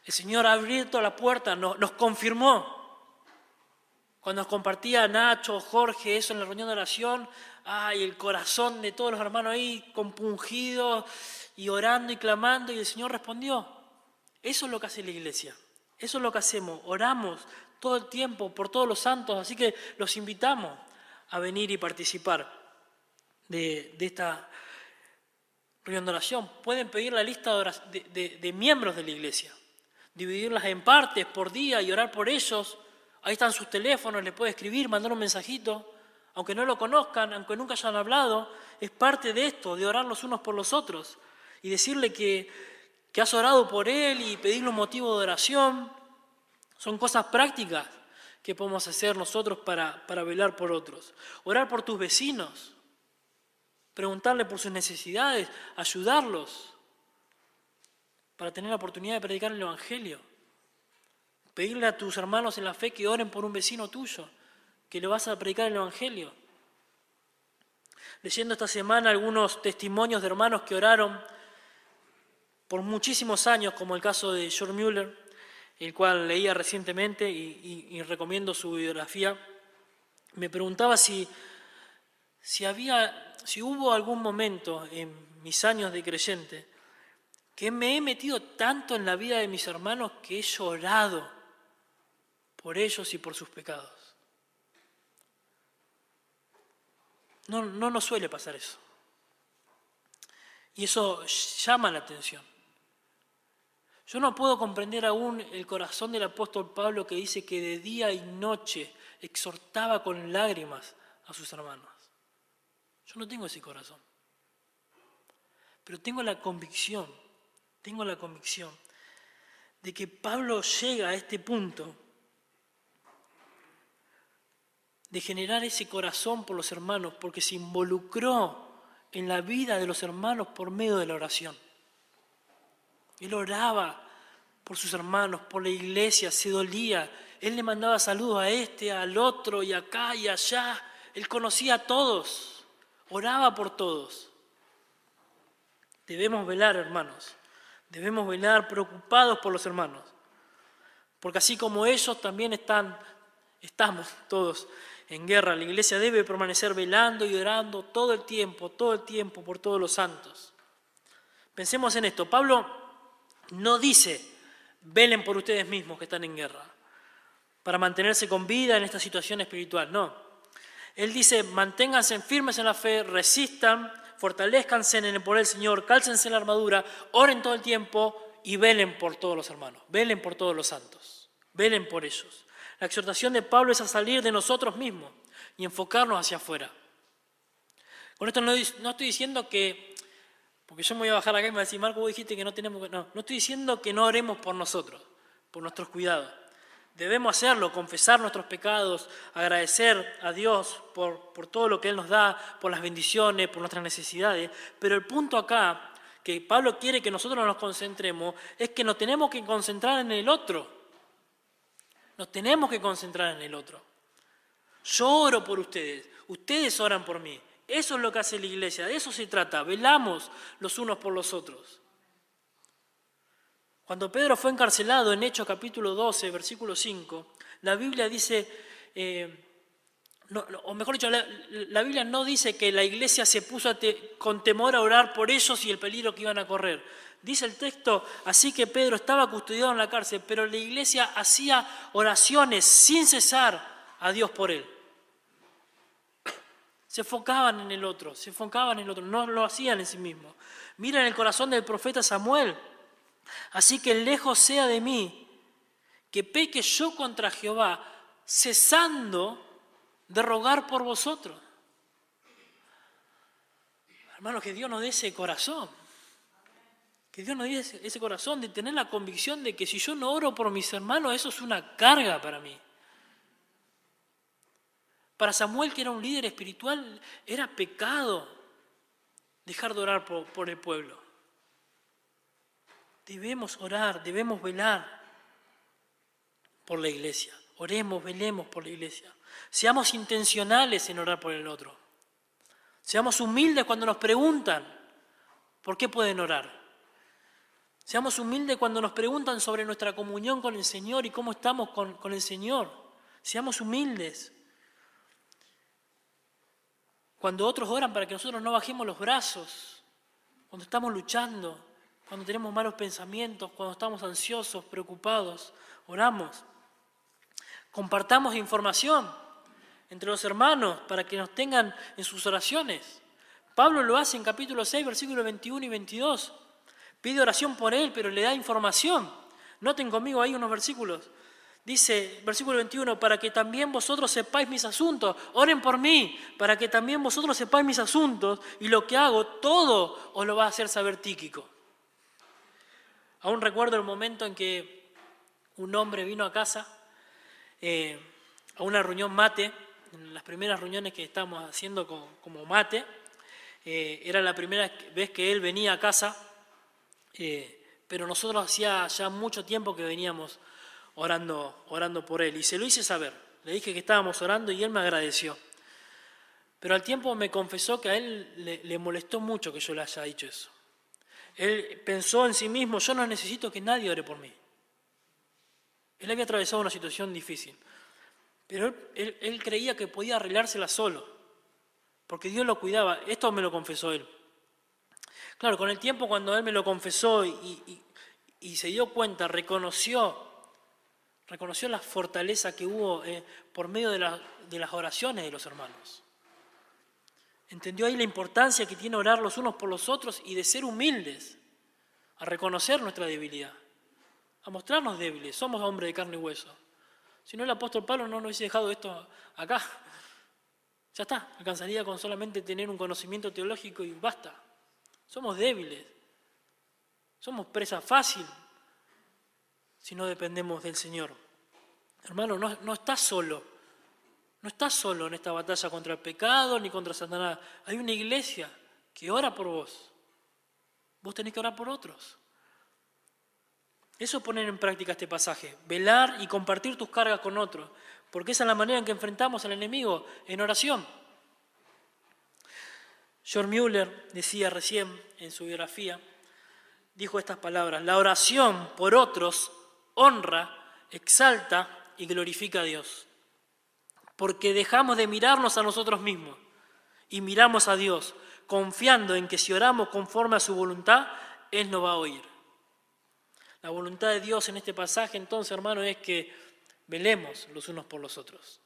el Señor ha abierto la puerta, nos, nos confirmó. Cuando compartía Nacho, Jorge, eso en la reunión de oración, ay, el corazón de todos los hermanos ahí compungido y orando y clamando, y el Señor respondió. Eso es lo que hace la iglesia. Eso es lo que hacemos. Oramos todo el tiempo por todos los santos, así que los invitamos a venir y participar de, esta oración. Pueden pedir la lista de, de miembros de la iglesia, dividirlas en partes por día y orar por ellos. Ahí están sus teléfonos, les puede escribir, mandar un mensajito. Aunque no lo conozcan, aunque nunca hayan hablado, es parte de esto, de orar los unos por los otros y decirle que, que has orado por él y pedirle un motivo de oración. Son cosas prácticas que podemos hacer nosotros para, para velar por otros. Orar por tus vecinos, preguntarle por sus necesidades, ayudarlos para tener la oportunidad de predicar el Evangelio. Pedirle a tus hermanos en la fe que oren por un vecino tuyo, que le vas a predicar el Evangelio. Leyendo esta semana algunos testimonios de hermanos que oraron por muchísimos años, como el caso de George Mueller, el cual leía recientemente y, recomiendo su biografía, me preguntaba si, si, había, si hubo algún momento en mis años de creyente que me he metido tanto en la vida de mis hermanos que he llorado por ellos y por sus pecados. No, no nos suele pasar eso. Y eso llama la atención. Yo no puedo comprender aún el corazón del apóstol Pablo que dice que de día y noche exhortaba con lágrimas a sus hermanos. Yo no tengo ese corazón. Pero tengo la convicción, tengo la convicción de que Pablo llega a este punto de generar ese corazón por los hermanos porque se involucró en la vida de los hermanos por medio de la oración. Él oraba por sus hermanos, por la iglesia, se dolía. Él le mandaba saludos a este, al otro, y acá y allá. Él conocía a todos, oraba por todos. Debemos velar, hermanos. Debemos velar preocupados por los hermanos. Porque así como ellos también están, estamos todos en guerra. La iglesia debe permanecer velando y orando todo el tiempo, todo el tiempo por todos los santos. Pensemos en esto. Pablo no dice, velen por ustedes mismos que están en guerra, para mantenerse con vida en esta situación espiritual. No. Él dice, manténganse firmes en la fe, resistan, fortalezcanse en el poder del Señor, cálcense en la armadura, oren todo el tiempo y velen por todos los hermanos, velen por todos los santos, velen por ellos. La exhortación de Pablo es a salir de nosotros mismos y enfocarnos hacia afuera. Con esto no, estoy diciendo que porque yo me voy a bajar acá y me voy a decir, Marco, vos dijiste que no tenemos. No, no estoy diciendo que no oremos por nosotros, por nuestros cuidados. Debemos hacerlo, confesar nuestros pecados, agradecer a Dios por, por todo lo que Él nos da, por las bendiciones, por nuestras necesidades. Pero el punto acá, que Pablo quiere que nosotros nos concentremos, es que nos tenemos que concentrar en el otro. Nos tenemos que concentrar en el otro. Yo oro por ustedes, ustedes oran por mí. Eso es lo que hace la iglesia, de eso se trata, velamos los unos por los otros. Cuando Pedro fue encarcelado en Hechos capítulo 12, versículo 5, la Biblia dice, eh, o mejor dicho, la, Biblia no dice que la iglesia se puso con temor a orar por ellos y el peligro que iban a correr. Dice el texto, así que Pedro estaba custodiado en la cárcel, pero la iglesia hacía oraciones sin cesar a Dios por él. Se enfocaban en el otro, se enfocaban en el otro, no lo hacían en sí mismos. Miren el corazón del profeta Samuel. Así que lejos sea de mí que peque yo contra Jehová, cesando de rogar por vosotros. Hermanos, que Dios nos dé ese corazón. Que Dios nos dé ese corazón de tener la convicción de que si yo no oro por mis hermanos, eso es una carga para mí. Para Samuel, que era un líder espiritual, era pecado dejar de orar por, el pueblo. Debemos orar, debemos velar por la iglesia. Oremos, velemos por la iglesia. Seamos intencionales en orar por el otro. Seamos humildes cuando nos preguntan por qué pueden orar. Seamos humildes cuando nos preguntan sobre nuestra comunión con el Señor y cómo estamos con, con el Señor Seamos humildes. Cuando otros oran para que nosotros no bajemos los brazos, cuando estamos luchando, cuando tenemos malos pensamientos, cuando estamos ansiosos, preocupados, oramos. Compartamos información entre los hermanos para que nos tengan en sus oraciones. Pablo lo hace en capítulo 6, versículos 21 y 22. Pide oración por él, pero le da información. Noten conmigo ahí unos versículos. Dice, versículo 21, para que también vosotros sepáis mis asuntos, oren por mí, para que también vosotros sepáis mis asuntos y lo que hago, todo os lo va a hacer saber Tíquico. Aún recuerdo el momento en que un hombre vino a casa eh, a una reunión mate, en las primeras reuniones que estábamos haciendo como, mate, eh, era la primera vez que él venía a casa, eh, pero nosotros hacía ya mucho tiempo que veníamos orando, orando por él. Y se lo hice saber. Le dije que estábamos orando y él me agradeció. Pero al tiempo me confesó que a él le, le, molestó mucho que yo le haya dicho eso. Él pensó en sí mismo, yo no necesito que nadie ore por mí. Él había atravesado una situación difícil, pero él, creía que podía arreglársela solo, porque Dios lo cuidaba. Esto me lo confesó él. Claro, con el tiempo cuando él me lo confesó y se dio cuenta, reconoció reconoció la fortaleza que hubo eh, por medio de, de, las oraciones de los hermanos. Entendió ahí la importancia que tiene orar los unos por los otros y de ser humildes, a reconocer nuestra debilidad, a mostrarnos débiles. Somos hombres de carne y hueso. Si no, el apóstol Pablo no nos hubiese dejado esto acá. Ya está, alcanzaría con solamente tener un conocimiento teológico y basta. Somos débiles. Somos presa fácil si no dependemos del Señor. Hermano, no, no estás solo. No estás solo en esta batalla contra el pecado ni contra Satanás. Hay una iglesia que ora por vos. Vos tenés que orar por otros. Eso es poner en práctica este pasaje. Velar y compartir tus cargas con otros. Porque esa es la manera en que enfrentamos al enemigo en oración. George Mueller decía recién en su biografía, dijo estas palabras, la oración por otros honra, exalta y glorifica a Dios. Porque dejamos de mirarnos a nosotros mismos y miramos a Dios, confiando en que si oramos conforme a su voluntad, Él nos va a oír. La voluntad de Dios en este pasaje, entonces, hermano, es que velemos los unos por los otros.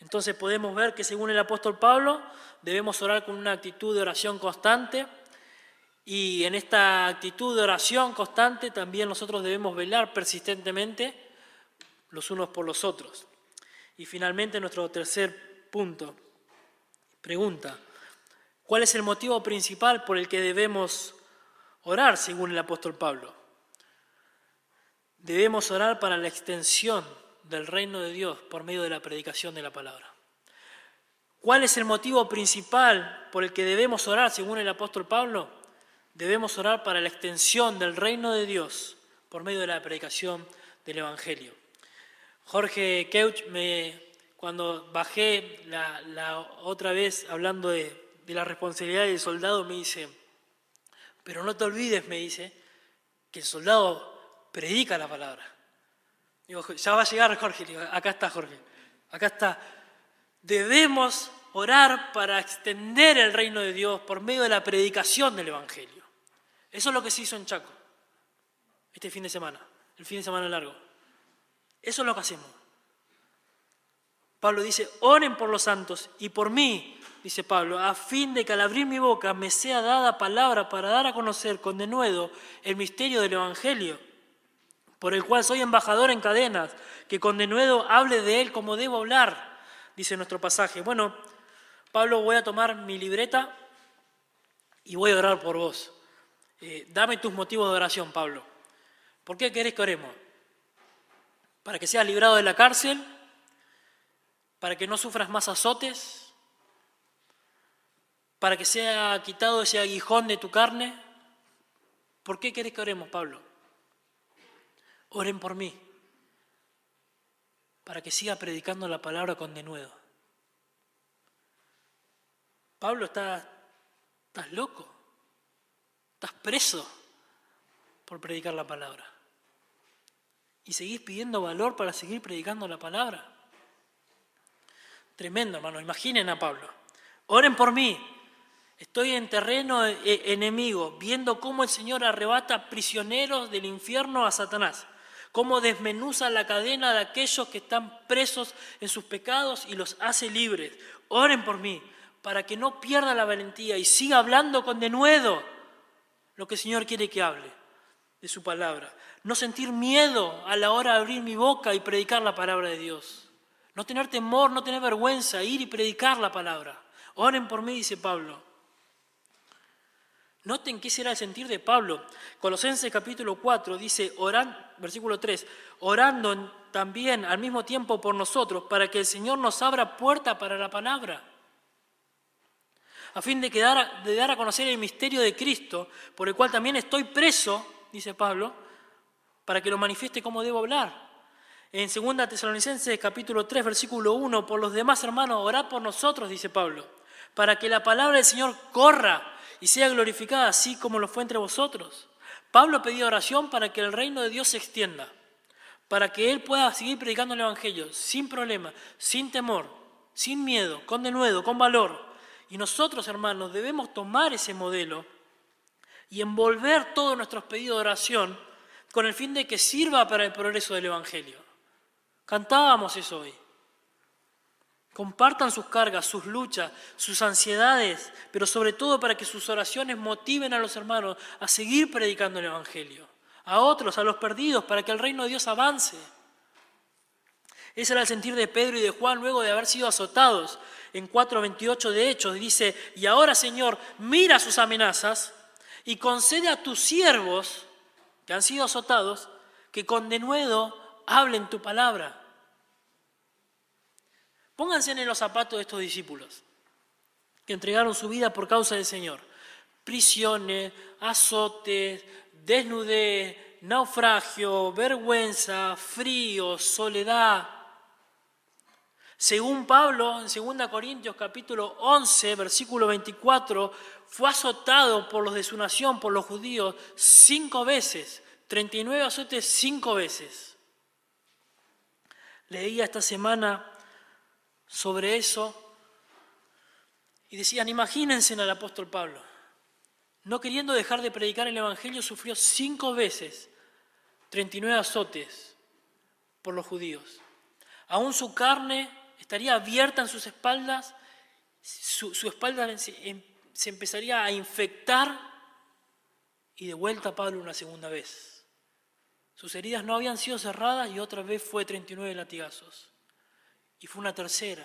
Entonces podemos ver que según el apóstol Pablo, debemos orar con una actitud de oración constante, y en esta actitud de oración constante también nosotros debemos velar persistentemente los unos por los otros. Y finalmente nuestro tercer punto, pregunta, ¿cuál es el motivo principal por el que debemos orar según el apóstol Pablo? Debemos orar para la extensión del reino de Dios por medio de la predicación de la palabra. ¿Cuál es el motivo principal por el que debemos orar según el apóstol Pablo? debemos orar para la extensión del reino de Dios por medio de la predicación del Evangelio. Jorge Keuch, me, cuando bajé la, otra vez hablando de, la responsabilidad del soldado, me dice, pero no te olvides, me dice, que el soldado predica la palabra. Digo, ya va a llegar Jorge, Digo, acá está Jorge, acá está. Debemos orar para extender el reino de Dios por medio de la predicación del Evangelio. Eso es lo que se hizo en Chaco este fin de semana, el fin de semana largo. Eso es lo que hacemos. Pablo dice, oren por los santos y por mí, dice Pablo, a fin de que al abrir mi boca me sea dada palabra para dar a conocer con denuedo el misterio del Evangelio, por el cual soy embajador en cadenas, que con denuedo hable de él como debo hablar, dice nuestro pasaje. Bueno, Pablo, voy a tomar mi libreta y voy a orar por vos. Eh, dame tus motivos de oración, Pablo. ¿Por qué querés que oremos? ¿Para que seas librado de la cárcel? ¿Para que no sufras más azotes? ¿Para que sea quitado ese aguijón de tu carne? ¿Por qué querés que oremos, Pablo? Oren por mí, para que siga predicando la palabra con denuedo. Pablo, ¿estás, estás loco? Estás preso por predicar la palabra. Y seguís pidiendo valor para seguir predicando la palabra. Tremendo, hermano. Imaginen a Pablo. Oren por mí. Estoy en terreno e-, enemigo, viendo cómo el Señor arrebata prisioneros del infierno a Satanás, cómo desmenuza la cadena de aquellos que están presos en sus pecados y los hace libres. Oren por mí, para que no pierda la valentía y siga hablando con denuedo lo que el Señor quiere que hable de su palabra. No sentir miedo a la hora de abrir mi boca y predicar la palabra de Dios. No tener temor, no tener vergüenza, ir y predicar la palabra. Oren por mí, dice Pablo. Noten qué será el sentir de Pablo. Colosenses capítulo 4 dice, oran, versículo 3, orando también al mismo tiempo por nosotros, para que el Señor nos abra puerta para la palabra, a fin de, de dar a conocer el misterio de Cristo, por el cual también estoy preso, dice Pablo, para que lo manifieste como debo hablar. En 2 Tesalonicenses capítulo 3, versículo 1, por los demás hermanos, orad por nosotros, dice Pablo, para que la palabra del Señor corra y sea glorificada así como lo fue entre vosotros. Pablo pedía oración para que el reino de Dios se extienda, para que él pueda seguir predicando el Evangelio sin problema, sin temor, sin miedo, con denuedo, con valor. Y nosotros, hermanos, debemos tomar ese modelo y envolver todos nuestros pedidos de oración con el fin de que sirva para el progreso del Evangelio. Cantábamos eso hoy. Compartan sus cargas, sus luchas, sus ansiedades, pero sobre todo para que sus oraciones motiven a los hermanos a seguir predicando el Evangelio, a otros, a los perdidos, para que el reino de Dios avance. Ese era el sentir de Pedro y de Juan luego de haber sido azotados. En 4.28 de Hechos dice, y ahora Señor, mira sus amenazas y concede a tus siervos que han sido azotados que con denuedo hablen tu palabra. Pónganse en los zapatos de estos discípulos que entregaron su vida por causa del Señor. Prisiones, azotes, desnudez, naufragio, vergüenza, frío, soledad. Según Pablo, en 2 Corintios capítulo 11, versículo 24, fue azotado por los de su nación, por los judíos, cinco veces, 39 azotes cinco veces. Leía esta semana sobre eso y decían, imagínense al apóstol Pablo, no queriendo dejar de predicar el Evangelio, sufrió cinco veces 39 azotes por los judíos. Aún su carne estaría abierta en sus espaldas, su, espalda se, se empezaría a infectar y de vuelta Pablo una segunda vez. Sus heridas no habían sido cerradas y otra vez fue 39 latigazos y fue una tercera,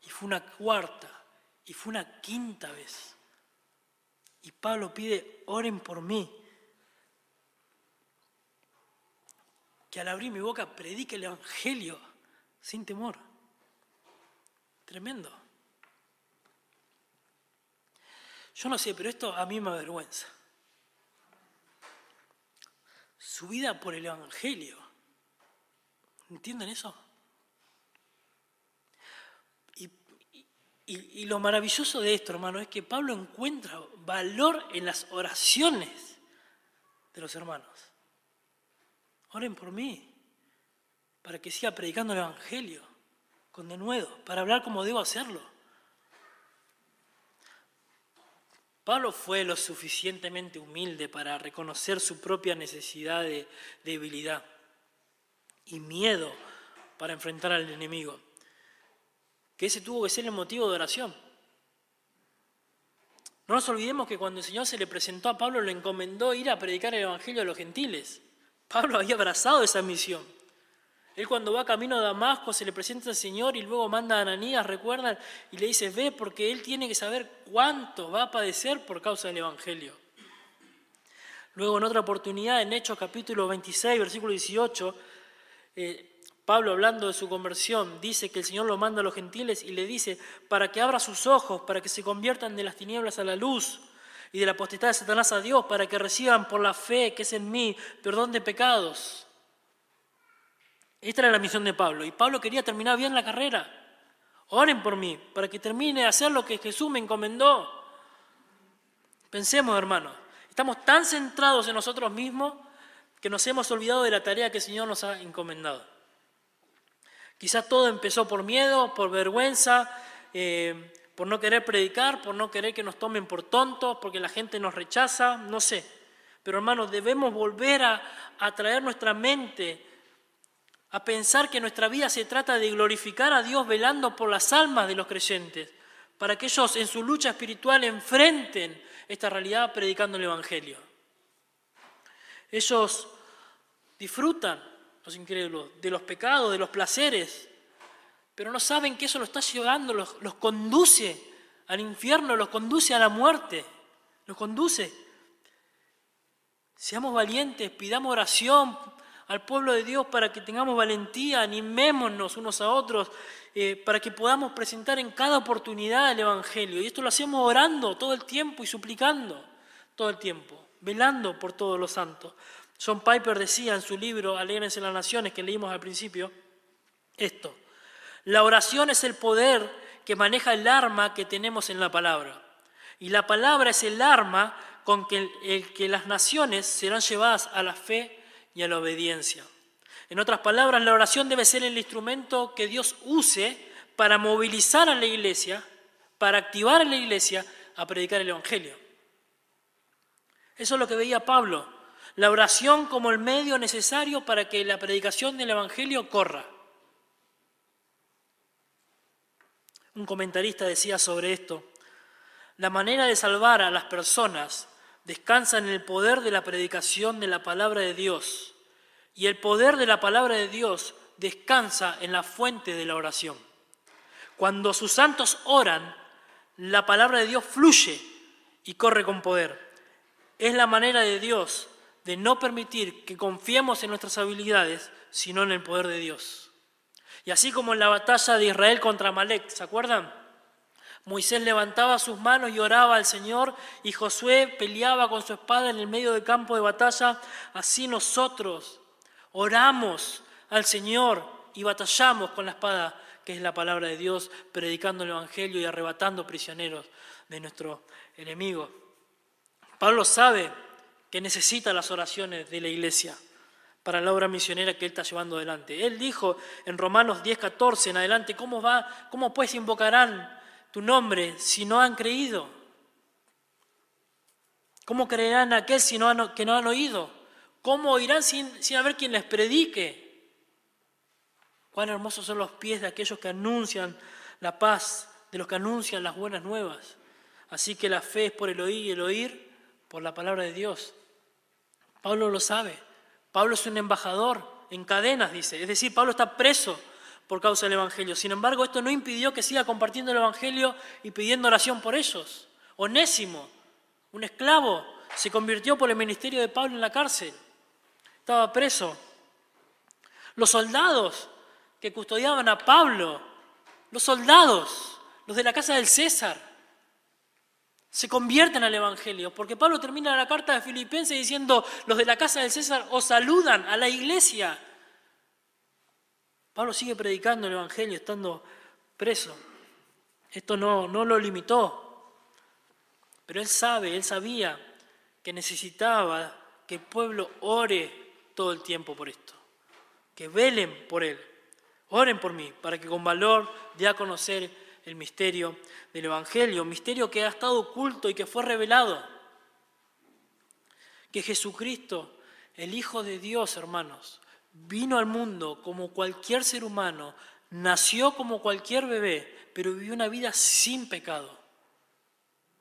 y fue una cuarta, y fue una quinta vez. Y Pablo pide, oren por mí. Que al abrir mi boca predique el Evangelio sin temor. Tremendo. Yo no sé, pero esto a mí me avergüenza. Su vida por el Evangelio. ¿Entienden eso? Y, lo maravilloso de esto, hermano, es que Pablo encuentra valor en las oraciones de los hermanos. Oren por mí, para que siga predicando el Evangelio con denuedo, para hablar como debo hacerlo. Pablo fue lo suficientemente humilde para reconocer su propia necesidad de debilidad y miedo para enfrentar al enemigo que ese tuvo que ser el motivo de oración. No nos olvidemos que cuando el Señor se le presentó a Pablo, le encomendó ir a predicar el Evangelio a los gentiles. Pablo había abrazado esa misión. Él cuando va camino a Damasco se le presenta al Señor y luego manda a Ananías, recuerdan, y le dice, ve porque él tiene que saber cuánto va a padecer por causa del Evangelio. Luego en otra oportunidad, en Hechos capítulo 26, versículo 18, Pablo, hablando de su conversión, dice que el Señor lo manda a los gentiles y le dice para que abra sus ojos, para que se conviertan de las tinieblas a la luz y de la potestad de Satanás a Dios, para que reciban por la fe que es en mí perdón de pecados. Esta era la misión de Pablo y Pablo quería terminar bien la carrera. Oren por mí, para que termine de hacer lo que Jesús me encomendó. Pensemos, hermanos, estamos tan centrados en nosotros mismos que nos hemos olvidado de la tarea que el Señor nos ha encomendado. Quizás todo empezó por miedo, por vergüenza, eh, por no querer predicar, por no querer que nos tomen por tontos, porque la gente nos rechaza, no sé. Pero hermanos, debemos volver a, a traer nuestra mente a pensar que nuestra vida se trata de glorificar a Dios velando por las almas de los creyentes, para que ellos en su lucha espiritual enfrenten esta realidad predicando el Evangelio. Ellos disfrutan, los incrédulos, de los pecados, de los placeres, pero no saben que eso los está llevando, los, los conduce al infierno, los conduce a la muerte, los conduce. Seamos valientes, pidamos oración al pueblo de Dios para que tengamos valentía, animémonos unos a otros, eh, para que podamos presentar en cada oportunidad el Evangelio. Y esto lo hacemos orando todo el tiempo y suplicando todo el tiempo, velando por todos los santos. John Piper decía en su libro Alégrense las Naciones, que leímos al principio, esto. La oración es el poder que maneja el arma que tenemos en la palabra. Y la palabra es el arma con que, el, que las naciones serán llevadas a la fe y a la obediencia. En otras palabras, la oración debe ser el instrumento que Dios use para movilizar a la iglesia, para activar a la iglesia a predicar el Evangelio. Eso es lo que veía Pablo, la oración como el medio necesario para que la predicación del Evangelio corra. Un comentarista decía sobre esto, la manera de salvar a las personas descansa en el poder de la predicación de la palabra de Dios y el poder de la palabra de Dios descansa en la fuente de la oración. Cuando sus santos oran, la palabra de Dios fluye y corre con poder. Es la manera de Dios de no permitir que confiemos en nuestras habilidades, sino en el poder de Dios. Y así como en la batalla de Israel contra Malek, ¿se acuerdan? Moisés levantaba sus manos y oraba al Señor y Josué peleaba con su espada en el medio del campo de batalla. Así nosotros oramos al Señor y batallamos con la espada, que es la palabra de Dios, predicando el Evangelio y arrebatando prisioneros de nuestro enemigo. Pablo sabe que necesita las oraciones de la iglesia para la obra misionera que él está llevando adelante. Él dijo en Romanos 10, 14 en adelante, ¿cómo, va, cómo pues invocarán tu nombre si no han creído? ¿Cómo creerán aquel si no que no han oído? ¿Cómo oirán sin, sin haber quien les predique? Cuán hermosos son los pies de aquellos que anuncian la paz, de los que anuncian las buenas nuevas. Así que la fe es por el oír y el oír por la palabra de Dios. Pablo lo sabe. Pablo es un embajador en cadenas, dice. Es decir, Pablo está preso por causa del Evangelio. Sin embargo, esto no impidió que siga compartiendo el Evangelio y pidiendo oración por ellos. Onésimo, un esclavo, se convirtió por el ministerio de Pablo en la cárcel. Estaba preso. Los soldados que custodiaban a Pablo, los soldados, los de la casa del César, se convierten al Evangelio, porque Pablo termina la carta de Filipenses diciendo, los de la casa del César os saludan a la iglesia. Pablo sigue predicando el Evangelio estando preso. Esto no, no lo limitó, pero él sabe, él sabía que necesitaba que el pueblo ore todo el tiempo por esto, que velen por él, oren por mí, para que con valor dé a conocer el misterio del Evangelio, misterio que ha estado oculto y que fue revelado. Que Jesucristo, el Hijo de Dios, hermanos, vino al mundo como cualquier ser humano, nació como cualquier bebé, pero vivió una vida sin pecado,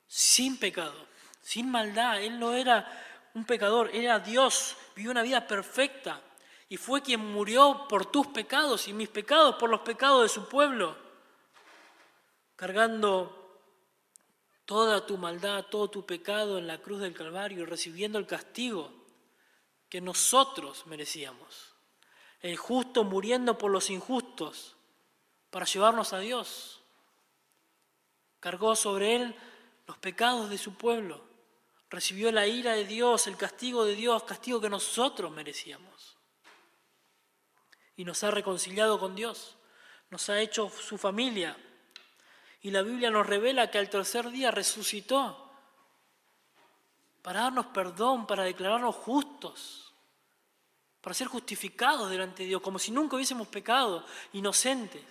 sin pecado, sin maldad. Él no era un pecador, era Dios, vivió una vida perfecta y fue quien murió por tus pecados y mis pecados, por los pecados de su pueblo cargando toda tu maldad, todo tu pecado en la cruz del Calvario, recibiendo el castigo que nosotros merecíamos. El justo muriendo por los injustos para llevarnos a Dios. Cargó sobre él los pecados de su pueblo. Recibió la ira de Dios, el castigo de Dios, castigo que nosotros merecíamos. Y nos ha reconciliado con Dios. Nos ha hecho su familia y la Biblia nos revela que al tercer día resucitó para darnos perdón, para declararnos justos. Para ser justificados delante de Dios, como si nunca hubiésemos pecado, inocentes.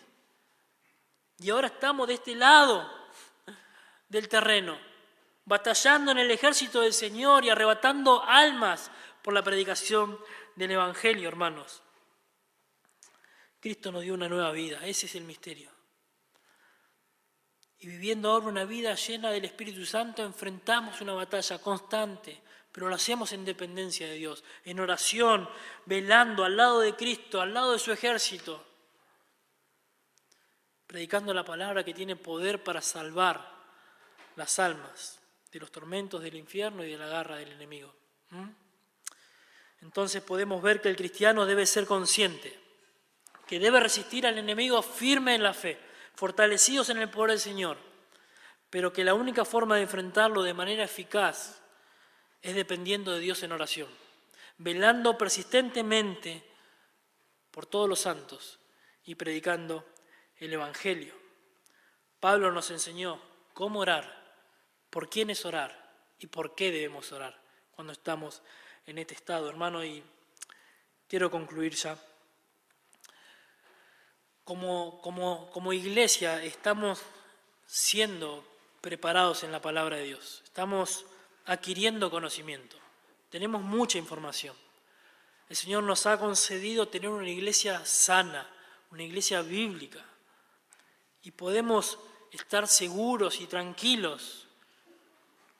Y ahora estamos de este lado del terreno, batallando en el ejército del Señor y arrebatando almas por la predicación del Evangelio, hermanos. Cristo nos dio una nueva vida, ese es el misterio. Y viviendo ahora una vida llena del Espíritu Santo, enfrentamos una batalla constante, pero lo hacemos en dependencia de Dios, en oración, velando al lado de Cristo, al lado de su ejército, predicando la palabra que tiene poder para salvar las almas de los tormentos del infierno y de la garra del enemigo. ¿Mm? Entonces podemos ver que el cristiano debe ser consciente, que debe resistir al enemigo firme en la fe, fortalecidos en el poder del Señor, pero que la única forma de enfrentarlo de manera eficaz es dependiendo de Dios en oración, velando persistentemente por todos los santos y predicando el Evangelio. Pablo nos enseñó cómo orar, por quién es orar y por qué debemos orar cuando estamos en este estado, hermano, y quiero concluir ya. Como, como, como iglesia estamos siendo preparados en la palabra de Dios, estamos adquiriendo conocimiento, tenemos mucha información. El Señor nos ha concedido tener una iglesia sana, una iglesia bíblica, y podemos estar seguros y tranquilos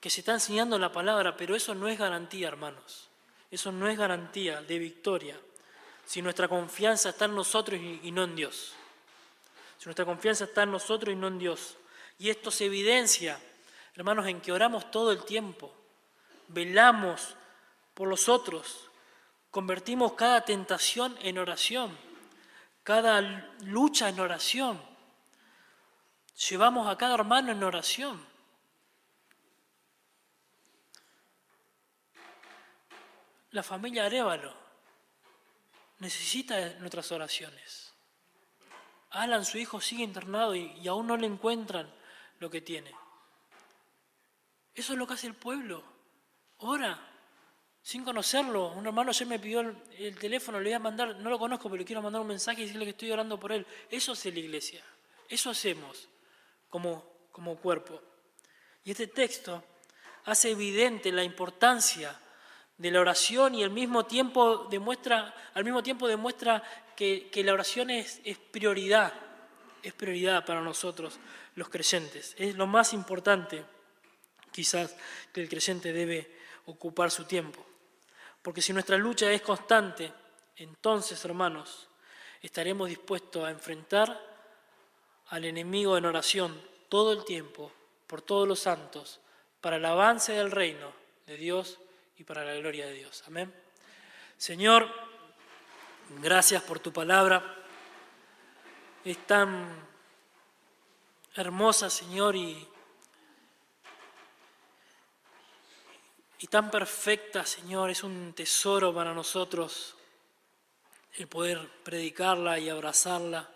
que se está enseñando la palabra, pero eso no es garantía, hermanos. Eso no es garantía de victoria si nuestra confianza está en nosotros y no en Dios. Si nuestra confianza está en nosotros y no en Dios. Y esto se evidencia, hermanos, en que oramos todo el tiempo, velamos por los otros, convertimos cada tentación en oración, cada lucha en oración, llevamos a cada hermano en oración. La familia Arevalo necesita nuestras oraciones. Alan, su hijo, sigue internado y, aún no le encuentran lo que tiene. Eso es lo que hace el pueblo. Ora, sin conocerlo. Un hermano ayer me pidió el, teléfono, le voy a mandar, no lo conozco, pero le quiero mandar un mensaje y decirle que estoy orando por él. Eso hace la iglesia. Eso hacemos como, como cuerpo. Y este texto hace evidente la importancia de la oración y al mismo tiempo demuestra, al mismo tiempo demuestra que, la oración es, es prioridad, es prioridad para nosotros los creyentes. Es lo más importante quizás que el creyente debe ocupar su tiempo. Porque si nuestra lucha es constante, entonces, hermanos, estaremos dispuestos a enfrentar al enemigo en oración todo el tiempo, por todos los santos, para el avance del reino de Dios y para la gloria de Dios. Amén. Señor, gracias por tu palabra. Es tan hermosa, Señor, y, y tan perfecta, Señor. Es un tesoro para nosotros el poder predicarla y abrazarla.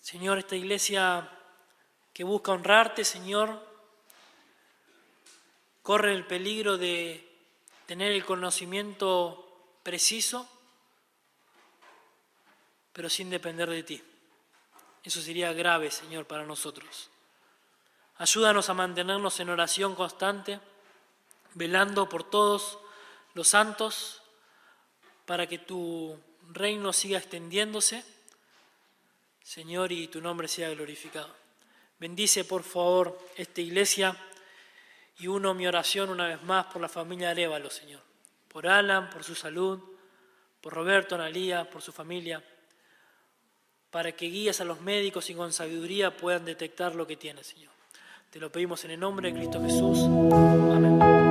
Señor, esta iglesia que busca honrarte, Señor, corre el peligro de tener el conocimiento preciso, pero sin depender de ti. Eso sería grave, Señor, para nosotros. Ayúdanos a mantenernos en oración constante, velando por todos los santos, para que tu reino siga extendiéndose, Señor, y tu nombre sea glorificado. Bendice, por favor, esta iglesia y uno mi oración una vez más por la familia Arevalo, Señor. Por Alan, por su salud, por Roberto, Analía, por su familia, para que guíes a los médicos y con sabiduría puedan detectar lo que tiene, Señor. Te lo pedimos en el nombre de Cristo Jesús. Amén.